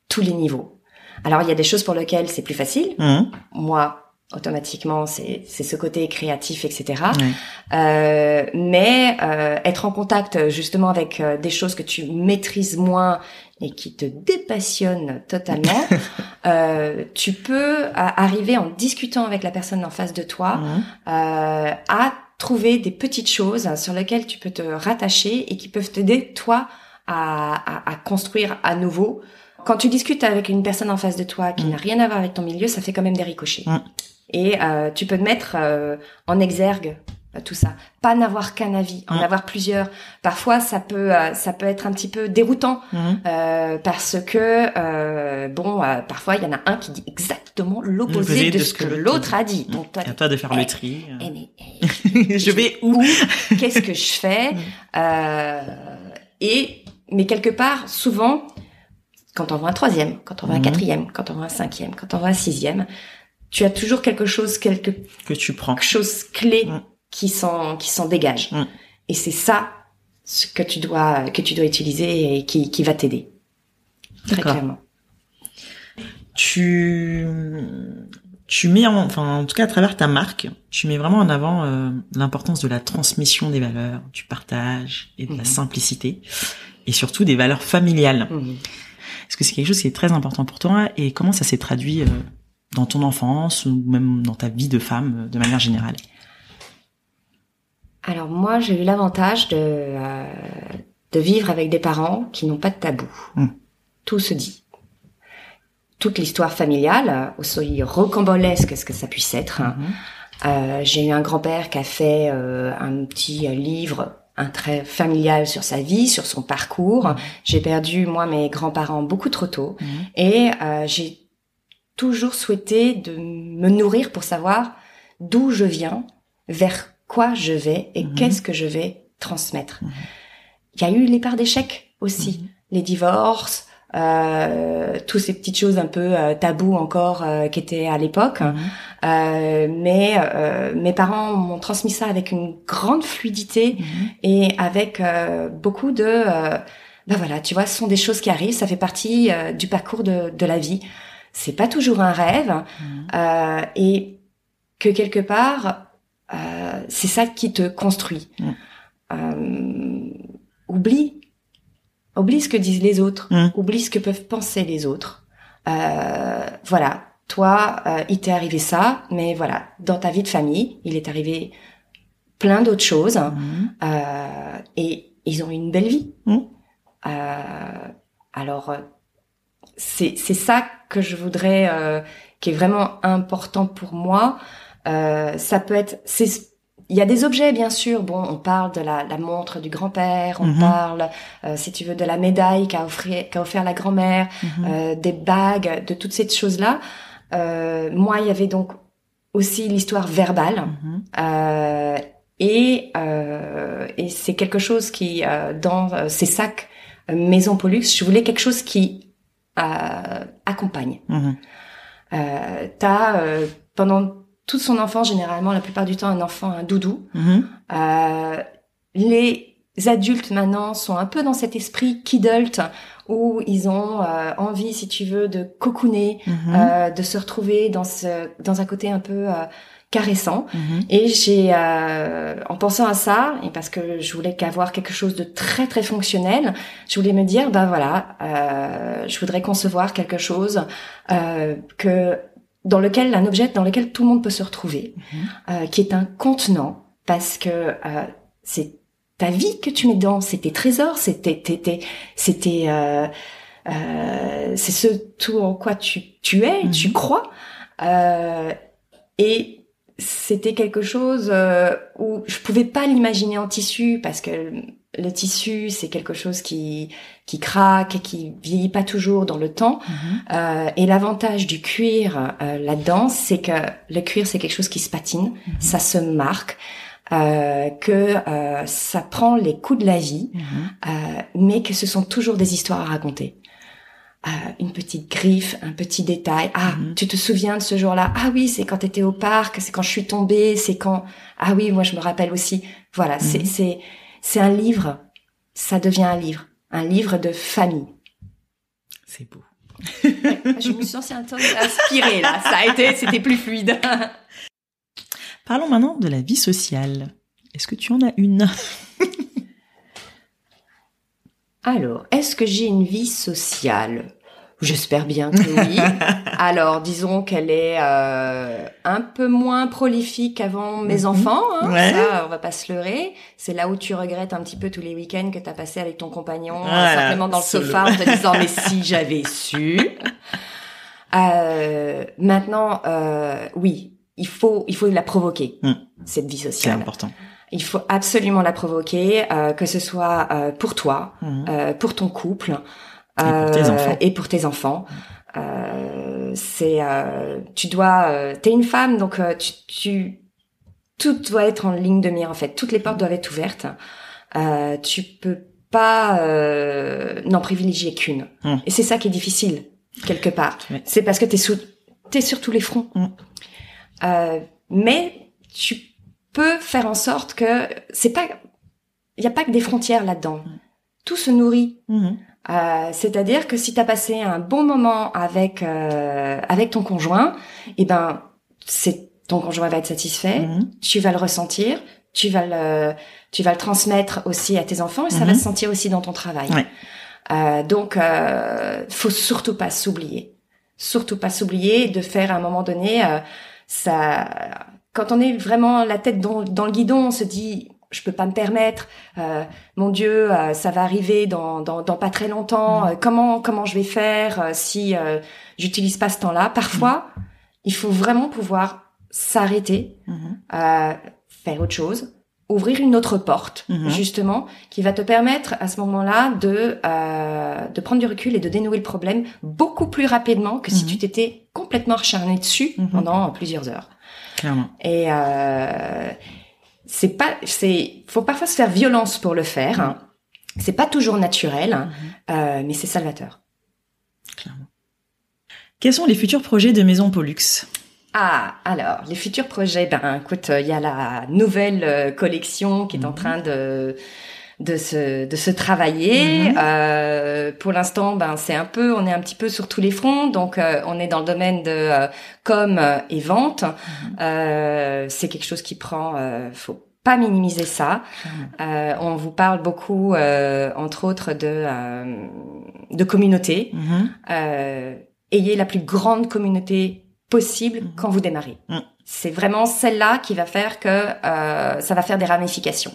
tous les niveaux. Alors il y a des choses pour lesquelles c'est plus facile. Hum. Moi, automatiquement, c'est c'est ce côté créatif, etc. Euh, mais euh, être en contact justement avec euh, des choses que tu maîtrises moins et qui te dépassionnent totalement, [LAUGHS] euh, tu peux arriver en discutant avec la personne en face de toi Hum. euh, à trouver des petites choses sur lesquelles tu peux te rattacher et qui peuvent t'aider toi à, à, à construire à nouveau. Quand tu discutes avec une personne en face de toi qui Mm. n'a rien à voir avec ton milieu, ça fait quand même des ricochets. Mm. Et euh, tu peux te mettre euh, en exergue tout ça. Pas n'avoir qu'un avis, en Mm. avoir plusieurs. Parfois, ça peut, euh, ça peut être un petit peu déroutant Hum. euh, parce que euh, bon, euh, parfois il y en a un qui dit exactement l'opposé de, ce que, l'autre a dit. Donc toi, À toi de faire Eh, le tri. eh, mais, eh, [LAUGHS] je vais où? Qu'est-ce que je fais? [LAUGHS] Mm. Euh, Et mais quelque part, souvent, quand on voit un troisième, quand on voit un quatrième, quand on voit un cinquième, quand on voit un sixième, tu as toujours quelque chose, quelque que tu prends chose clé Mm. Qui s'en qui s'en dégage. Mm. Et c'est ça ce que tu dois que tu dois utiliser et qui qui va t'aider. Très clairement. tu tu mets en, enfin en tout cas à travers ta marque, tu mets vraiment en avant euh, l'importance de la transmission des valeurs, du partage et de la Mhm. simplicité et surtout des valeurs familiales. Est-ce que c'est quelque chose qui est très important pour toi et comment ça s'est traduit euh, dans ton enfance ou même dans ta vie de femme euh, de manière générale? Alors moi, j'ai eu l'avantage de euh, de vivre avec des parents qui n'ont pas de tabou. Mm. Tout se dit. Toute l'histoire familiale, euh, aussi rocambolesque ce que ça puisse être. hein. Mhm. Euh, j'ai eu un grand-père qui a fait euh, un petit livre, un trait familial sur sa vie, sur son parcours. Mhm. J'ai perdu moi mes grands-parents beaucoup trop tôt et j'ai toujours souhaité de me nourrir pour savoir d'où je viens, vers quoi je vais et Mhm. qu'est-ce que je vais transmettre. Mhm. Il y a eu les parts d'échecs aussi, Mhm. les divorces, euh, toutes ces petites choses un peu euh, tabous encore euh, qui étaient à l'époque. Euh, mais euh, mes parents m'ont transmis ça avec une grande fluidité et avec euh, beaucoup de euh, ben voilà tu vois ce sont des choses qui arrivent ça fait partie du parcours de, de la vie c'est pas toujours un rêve et que quelque part euh, c'est ça qui te construit Mm. Euh, oublie oublie ce que disent les autres Mm. oublie ce que peuvent penser les autres euh, voilà toi euh, il t'est arrivé ça mais voilà dans ta vie de famille il est arrivé plein d'autres choses Mhm. euh, et ils ont eu une belle vie. Mm. Euh, alors, c'est c'est ça que je voudrais, euh, qui est vraiment important pour moi. Euh, ça peut être, c'est, il y a des objets bien sûr. Bon, on parle de la, la montre du grand-père, on Mhm. parle, euh, si tu veux, de la médaille qu'a offert, qu'a offert la grand-mère, Mhm. euh, des bagues, de toutes ces choses-là. Euh, moi, il y avait donc aussi l'histoire verbale. Mhm. Euh, et euh, et c'est quelque chose qui, euh, dans ces sacs Maison Pollux, je voulais quelque chose qui euh, accompagne. Mhm. Euh, T'as, euh, pendant toute son enfance, généralement, la plupart du temps, un enfant a un doudou. Mhm. Euh, les adultes maintenant sont un peu dans cet esprit kidult où ils ont euh, envie, si tu veux, de cocooner, Mhm. euh, de se retrouver dans ce dans un côté un peu euh, caressant. Mhm. Et j'ai, euh, en pensant à ça, et parce que je voulais qu'avoir quelque chose de très très fonctionnel, je voulais me dire, ben voilà, euh, je voudrais concevoir quelque chose euh, que dans lequel un objet dans lequel tout le monde peut se retrouver, Mhm. euh, qui est un contenant, parce que euh, c'est ta vie que tu mets dedans, c'est tes trésors, c'est tes, euh, euh, c'est ce tout en quoi tu, tu es, Mhm. tu crois, euh, et c'était quelque chose euh, où je pouvais pas l'imaginer en tissu parce que le tissu c'est quelque chose qui qui craque et qui vieillit pas toujours dans le temps Mhm. Euh, et l'avantage du cuir euh, là-dedans c'est que le cuir c'est quelque chose qui se patine Mhm. ça se marque euh, que euh, ça prend les coups de la vie, Mhm. euh, mais que ce sont toujours des histoires à raconter. Euh, une petite griffe, un petit détail. Ah, tu te souviens de ce jour-là? Ah oui, c'est quand tu étais au parc, c'est quand je suis tombée, c'est quand... Ah oui, moi je me rappelle aussi. Voilà, c'est Mhm. c'est c'est un livre. Ça devient un livre, un livre de famille. C'est beau. Je me suis sentie inspirée là. Ça a été, c'était plus fluide. [LAUGHS] Parlons maintenant de la vie sociale. Est-ce que tu en as une? Alors, est-ce que j'ai une vie sociale? J'espère bien que oui. [LAUGHS] Alors, disons qu'elle est euh, un peu moins prolifique qu'avant mes Mhm. enfants. Hein, Ouais. Ça, on va pas se leurrer. C'est là où tu regrettes un petit peu tous les week-ends que tu as passé avec ton compagnon, Voilà, simplement dans le sofa, en te disant mais si j'avais su. Euh, maintenant, euh, oui, il faut, il faut la provoquer Mm. cette vie C'est sociale. important. Il faut absolument la provoquer, euh, que ce soit euh, pour toi, Mhm. euh, pour ton couple pour tes enfants. et pour tes enfants. Euh, c'est euh, tu dois euh, t'es une femme donc euh, tu, tu tout doit être en ligne de mire en fait toutes les portes doivent être ouvertes euh, tu peux pas euh, n'en privilégier qu'une Mm. et c'est ça qui est difficile quelque part c'est parce que t'es sous t'es sur tous les fronts Mm. euh, mais tu peux faire en sorte que c'est pas il y a pas que des frontières là-dedans Mm. tout se nourrit. Euh, C'est-à-dire que si tu as passé un bon moment avec euh, avec ton conjoint, eh ben c'est ton conjoint va être satisfait, Mhm. tu vas le ressentir, tu vas le tu vas le transmettre aussi à tes enfants et ça Mhm. va se sentir aussi dans ton travail. Ouais. Euh, donc euh, faut surtout pas s'oublier, surtout pas s'oublier de faire à un moment donné euh, ça. Quand on est vraiment la tête dans, dans le guidon, on se dit je peux pas me permettre. euh, mon Dieu, euh, ça va arriver dans, dans, dans pas très longtemps. Mhm. euh, comment comment je vais faire euh, si euh, j'utilise pas ce temps-là Parfois, il faut vraiment pouvoir s'arrêter, euh, faire autre chose, ouvrir une autre porte, Mhm. justement, qui va te permettre à ce moment-là de euh, de prendre du recul et de dénouer le problème beaucoup plus rapidement que si Mhm. tu t'étais complètement acharné dessus Mhm. pendant plusieurs heures. Clairement. Et euh, c'est pas, c'est, faut parfois se faire violence pour le faire. hein. C'est pas toujours naturel, Mhm. euh, mais c'est salvateur. Clairement. Quels sont les futurs projets de Maison Pollux? Ah, alors les futurs projets, ben écoute, il y a la nouvelle euh, collection qui est en Mhm. train de de se de se travailler. Euh, pour l'instant, ben c'est un peu, on est un petit peu sur tous les fronts, donc euh, on est dans le domaine de euh, com euh, et vente. Euh, c'est quelque chose qui prend, euh, faut pas minimiser ça. Clairement. Euh, on vous parle beaucoup, euh, entre autres, de euh, de communauté. Mhm. Euh, ayez la plus grande communauté possible Mhm. quand vous démarrez. C'est vraiment celle-là qui va faire que euh, ça va faire des ramifications.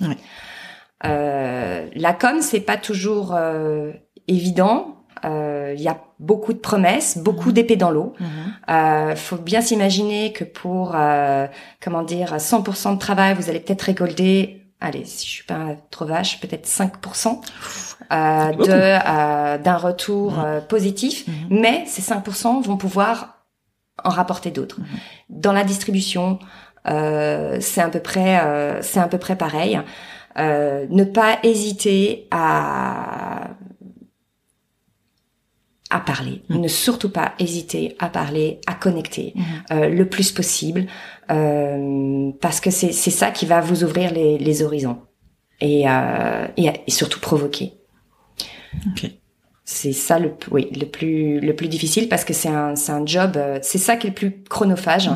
Euh, la com, c'est pas toujours euh, évident. Euh, Il y a beaucoup de promesses, beaucoup Mhm. d'épées dans l'eau. Mhm. Euh, faut bien s'imaginer que pour euh, comment dire 100% de travail, vous allez peut-être récolter, allez, si je suis pas trop vache, peut-être 5% euh, de euh, d'un retour Mhm. euh, positif, mais ces 5% vont pouvoir en rapporter d'autres. Dans la distribution, euh, c'est à peu près euh, c'est à peu près pareil. Euh, ne pas hésiter à à parler. Mhm. Ne surtout pas hésiter à parler, à connecter Mhm. euh, le plus possible, euh, parce que c'est c'est ça qui va vous ouvrir les, les horizons et, euh, et, et surtout provoquer. Ok. C'est ça le oui le plus le plus difficile parce que c'est un c'est un job euh, c'est ça qui est le plus chronophage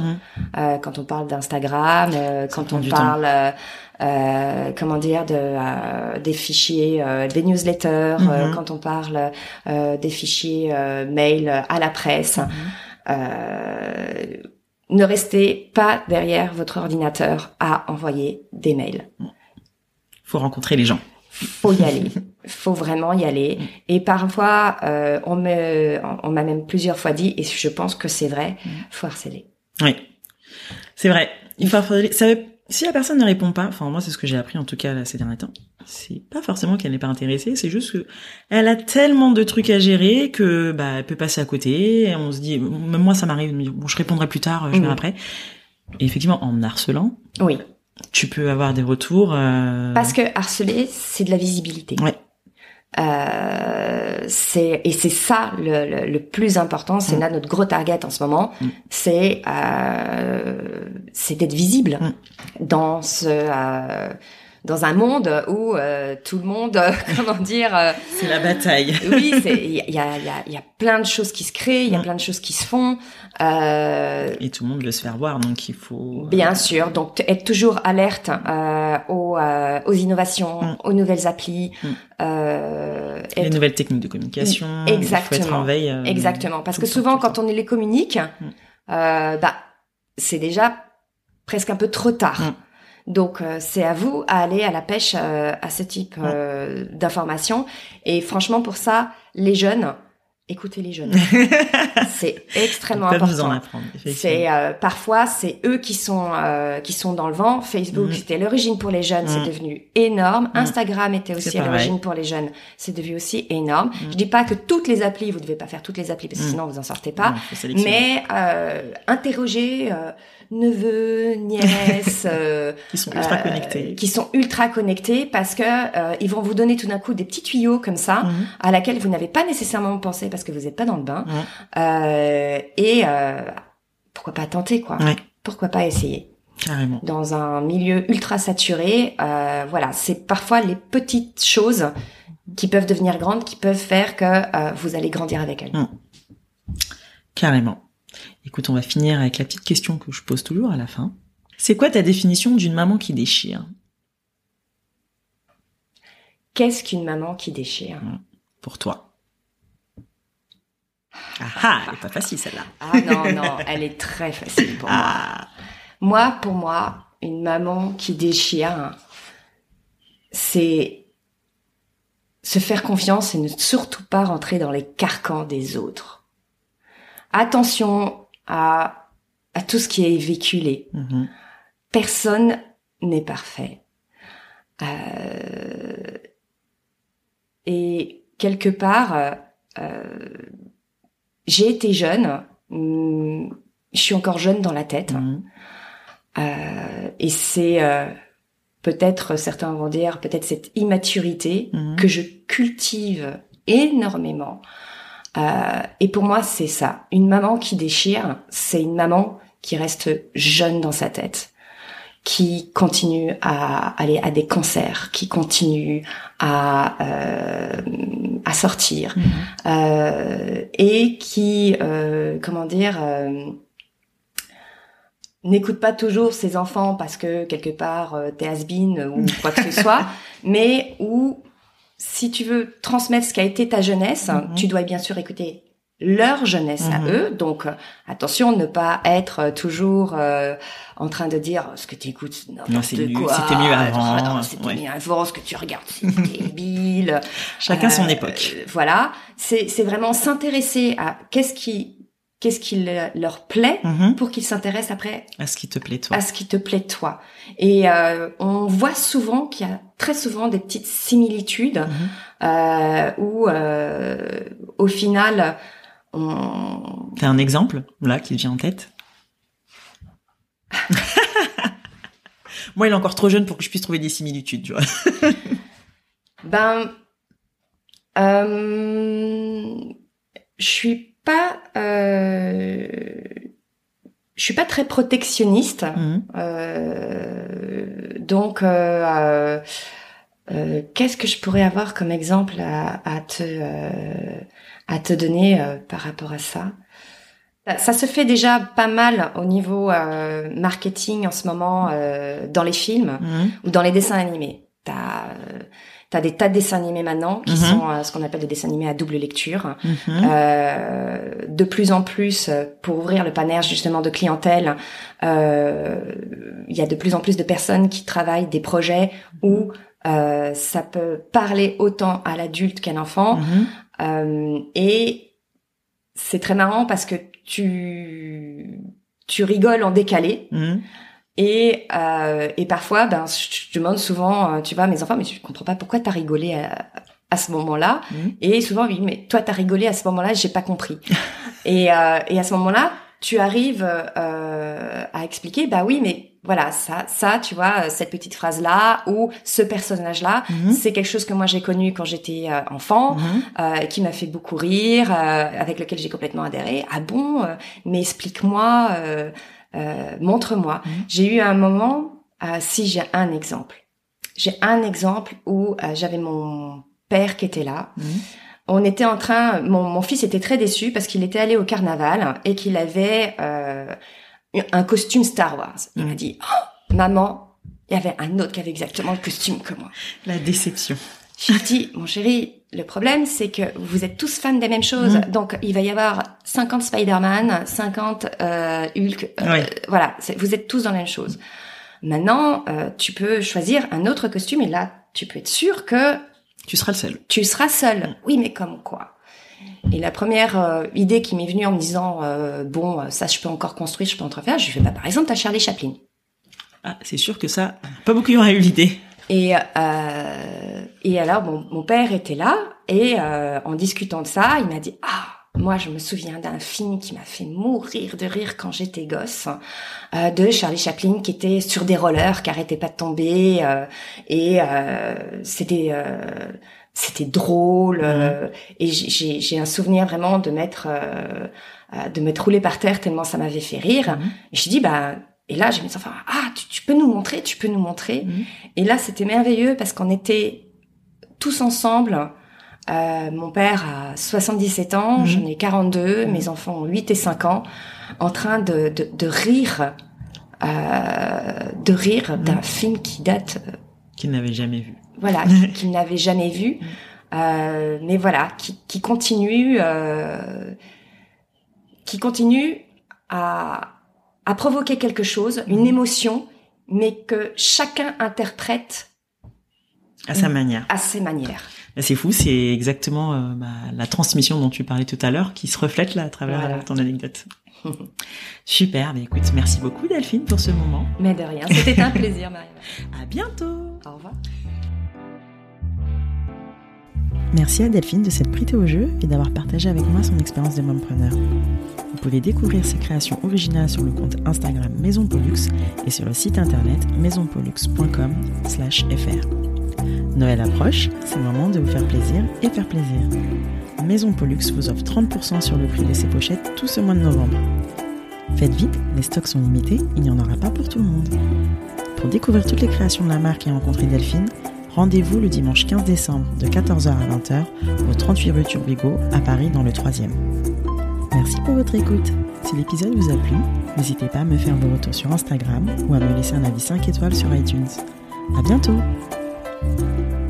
euh, quand on parle d'Instagram euh, quand on parle euh, comment dire de euh, des fichiers euh, des newsletters euh, Mhm. quand on parle euh, des fichiers euh, mail à la presse Mhm. euh, ne restez pas derrière votre ordinateur à envoyer des mails Faut rencontrer les gens. faut y aller. [LAUGHS] faut vraiment y aller. Mm. Et parfois, euh, on me, on m'a même plusieurs fois dit, et je pense que c'est vrai, Mm. faut harceler. Oui. C'est vrai. Il faut harceler. Ça veut- Si la personne ne répond pas, enfin moi c'est ce que j'ai appris en tout cas là, ces derniers temps, c'est pas forcément qu'elle n'est pas intéressée, c'est juste que elle a tellement de trucs à gérer que bah elle peut passer à côté. Et on se dit, même moi ça m'arrive bon je répondrai plus tard, je verrai après. Et effectivement en harcelant, Oui. Tu peux avoir des retours. euh, Parce que harceler, c'est de la visibilité. Ouais. Euh, c'est et c'est ça le, le, le plus important. C'est Mm. là notre gros target en ce moment. Mm. C'est euh, c'est d'être visible Mm. dans ce euh, dans un monde où euh, tout le monde, [LAUGHS] comment dire, euh, C'est la bataille. [LAUGHS] oui, il y a, il y, a, il y a plein de choses qui se créent, il y a Mm. plein de choses qui se font. Euh, Et tout le monde veut se faire voir, donc il faut. Bien sûr, donc être toujours alerte euh, aux, euh, aux innovations, Mm. aux nouvelles applis. Mm. Euh, Les être- nouvelles techniques de communication. Il faut être Exactement. en veille. euh, Exactement, parce que souvent quand on les communique, Mm. euh, bah c'est déjà presque un peu trop tard. Mm. Donc euh, c'est à vous à aller à la pêche euh, à ce type Mm. euh, d'informations. Et franchement pour ça, les jeunes, écoutez les jeunes, [LAUGHS] c'est extrêmement important. en apprendre. effectivement. C'est euh, parfois c'est eux qui sont euh, qui sont dans le vent. Facebook Mhm. c'était l'origine pour les jeunes, c'est devenu énorme. Mhm. Instagram était aussi à l'origine pour les jeunes, c'est devenu aussi énorme. Je dis pas que toutes les applis, vous devez pas faire toutes les applis parce que sinon vous en sortez pas. Mais euh, interroger euh, neveux, nièces, [LAUGHS] euh, Ils sont ultra euh, connectés. qui sont ultra connectés parce que euh, ils vont vous donner tout d'un coup des petits tuyaux comme ça Mhm. à laquelle vous n'avez pas nécessairement pensé parce que vous n'êtes pas dans le bain. Euh, et euh, pourquoi pas tenter quoi Ouais. Pourquoi pas essayer Carrément. Dans un milieu ultra saturé, euh, voilà, c'est parfois les petites choses qui peuvent devenir grandes, qui peuvent faire que euh, vous allez grandir avec elles. Carrément. Écoute, on va finir avec la petite question que je pose toujours à la fin. C'est quoi ta définition d'une maman qui déchire? Qu'est-ce qu'une maman qui déchire? Pour toi Ah ah, elle est pas facile celle-là. Ah non, non, elle est très facile pour moi. Ah, Moi, pour moi, une maman qui déchire, c'est se faire confiance et ne surtout pas rentrer dans les carcans des autres. Attention à, à tout ce qui est véhiculé. mhm. Personne n'est parfait. Euh, et quelque part, euh, euh, j'ai été jeune, hum, je suis encore jeune dans la tête. Mhm. Euh, et c'est peut-être, certains vont dire, peut-être cette immaturité Mhm. que je cultive énormément. Euh, et pour moi, c'est ça. Une maman qui déchire, c'est une maman qui reste jeune dans sa tête, qui continue à aller à des concerts, qui continue à euh, à sortir Mhm. euh, et qui, euh, comment dire, euh, n'écoute pas toujours ses enfants parce que quelque part euh, t'es has-been ou quoi que ce [LAUGHS] soit, mais où si tu veux transmettre ce qu'a été ta jeunesse, Mhm. tu dois bien sûr écouter leur jeunesse à Mhm. eux. Donc euh, attention, ne pas être euh, toujours euh, en train de dire ce que tu écoutes, Non, c'est n'importe quoi. c'était mieux avant, C'était ouais. mieux avant, ce que tu regardes, c'est [LAUGHS] débile. Chacun son Euh, époque. euh, voilà, c'est vraiment s'intéresser à qu'est-ce qui qu'est-ce qui le- leur plaît Mhm. pour qu'ils s'intéressent après À ce qui te plaît, toi. à ce qui te plaît toi. Et euh, on voit souvent qu'il y a très souvent des petites similitudes Mhm. euh, où euh, au final on T'as un exemple, là, qui te vient en tête? [LAUGHS] Moi, il est encore trop jeune pour que je puisse trouver des similitudes, tu vois. ben je suis pas euh, je suis pas très protectionniste. Mhm. Euh, donc, euh, euh, qu'est-ce que je pourrais avoir comme exemple à, à te à te donner par rapport à ça? Ça, ça se fait déjà pas mal au niveau marketing en ce moment dans les films Mhm. ou dans les dessins animés. T'as t'as des tas de dessins animés maintenant qui Mhm. sont euh, ce qu'on appelle des dessins animés à double lecture. Mhm. Euh, de plus en plus, euh, pour ouvrir le panel justement de clientèle, euh, il y a de plus en plus de personnes qui travaillent des projets où euh, ça peut parler autant à l'adulte qu'à l'enfant. Mhm. Et c'est très marrant parce que tu tu rigoles en décalé. Et euh, et parfois ben je je demande souvent euh, tu vois à mes enfants mais je comprends pas pourquoi t'as rigolé à, à ce moment-là Mhm. et souvent oui mais toi t'as rigolé à ce moment-là j'ai pas compris [LAUGHS] et euh, et à ce moment-là tu arrives euh, à expliquer, bah oui, mais voilà, ça, ça, tu vois, cette petite phrase là ou ce personnage là, Mhm. c'est quelque chose que moi j'ai connu quand j'étais euh, enfant, Mhm. euh, qui m'a fait beaucoup rire, euh, avec lequel j'ai complètement adhéré. Ah bon euh, Mais explique-moi, euh, montre-moi. Mhm. J'ai eu un moment, euh, si j'ai un exemple, j'ai un exemple où euh, j'avais mon père qui était là. Mhm. On était en train, mon, mon fils était très déçu parce qu'il était allé au carnaval et qu'il avait un costume Star Wars. Il Mhm. m'a dit, oh, maman, il y avait un autre qui avait exactement le costume que moi. La déception. Je lui dis, mon chéri, le problème, c'est que vous êtes tous fans des mêmes choses. Mhm. Donc, il va y avoir 50 Spider-Man, 50 euh, Hulk. euh. Voilà, vous êtes tous dans la même chose. Maintenant, euh, tu peux choisir un autre costume et là, tu peux être sûr que Tu seras le seul. tu seras seul. Oui, mais comme quoi? Et la première euh, idée qui m'est venue en me disant, euh, bon, euh, ça, je peux encore construire, je peux entrefaire, je lui fais, bah, par exemple, t'as Charlie Chaplin. Ah, c'est sûr que ça, pas beaucoup y auraient eu l'idée. Et, euh, et alors, mon, mon père était là, et euh, en discutant de ça, il m'a dit, ah, moi, je me souviens d'un film qui m'a fait mourir de rire quand j'étais gosse, euh, de Charlie Chaplin qui était sur des rollers, qui arrêtait pas de tomber, euh, et euh, c'était euh, c'était drôle, euh, et j'ai- un souvenir vraiment de m'être de m'être roulé par terre tellement ça m'avait fait rire. Mhm. Et je dis bah et là j'ai mes enfants ah tu, tu peux nous montrer, tu peux nous montrer. Mhm. Et là, c'était merveilleux parce qu'on était tous ensemble. Euh, mon père a 77 ans, Mhm. j'en ai 42, Mhm. mes enfants ont 8 et 5 ans, en train de, de, de rire, euh, de rire Mhm. d'un film qui date, euh, Qu'ils n'avaient jamais vu. voilà, [LAUGHS] qu'ils n'avaient jamais vu, euh, mais voilà, qui, qui continue, euh, qui continue à, à provoquer quelque chose, une émotion, mais que chacun interprète À sa manière. à ses manières. C'est fou, c'est exactement euh, bah, la transmission dont tu parlais tout à l'heure qui se reflète là à travers Voilà. euh, ton anecdote. [LAUGHS] Super, mais écoute, merci beaucoup Delphine pour ce moment. Mais de rien, c'était un plaisir, Marianne. [LAUGHS] À bientôt. Au revoir. Merci à Delphine de s'être prêtée au jeu et d'avoir partagé avec moi son expérience de mompreneur. Vous pouvez découvrir ses créations originales sur le compte Instagram Maison Pollux et sur le site internet maisonpollux.com/fr. Noël approche, c'est le moment de vous faire plaisir et faire plaisir. Maison Pollux vous offre 30% sur le prix de ses pochettes tout ce mois de novembre. Faites vite, les stocks sont limités, il n'y en aura pas pour tout le monde. Pour découvrir toutes les créations de la marque et rencontrer Delphine, rendez-vous le dimanche 15 décembre de 14h à 20h au 38 rue Turbigo à Paris dans le 3e. Merci pour votre écoute. Si l'épisode vous a plu, n'hésitez pas à me faire vos retours sur Instagram ou à me laisser un avis 5 étoiles sur iTunes. À bientôt! Bye.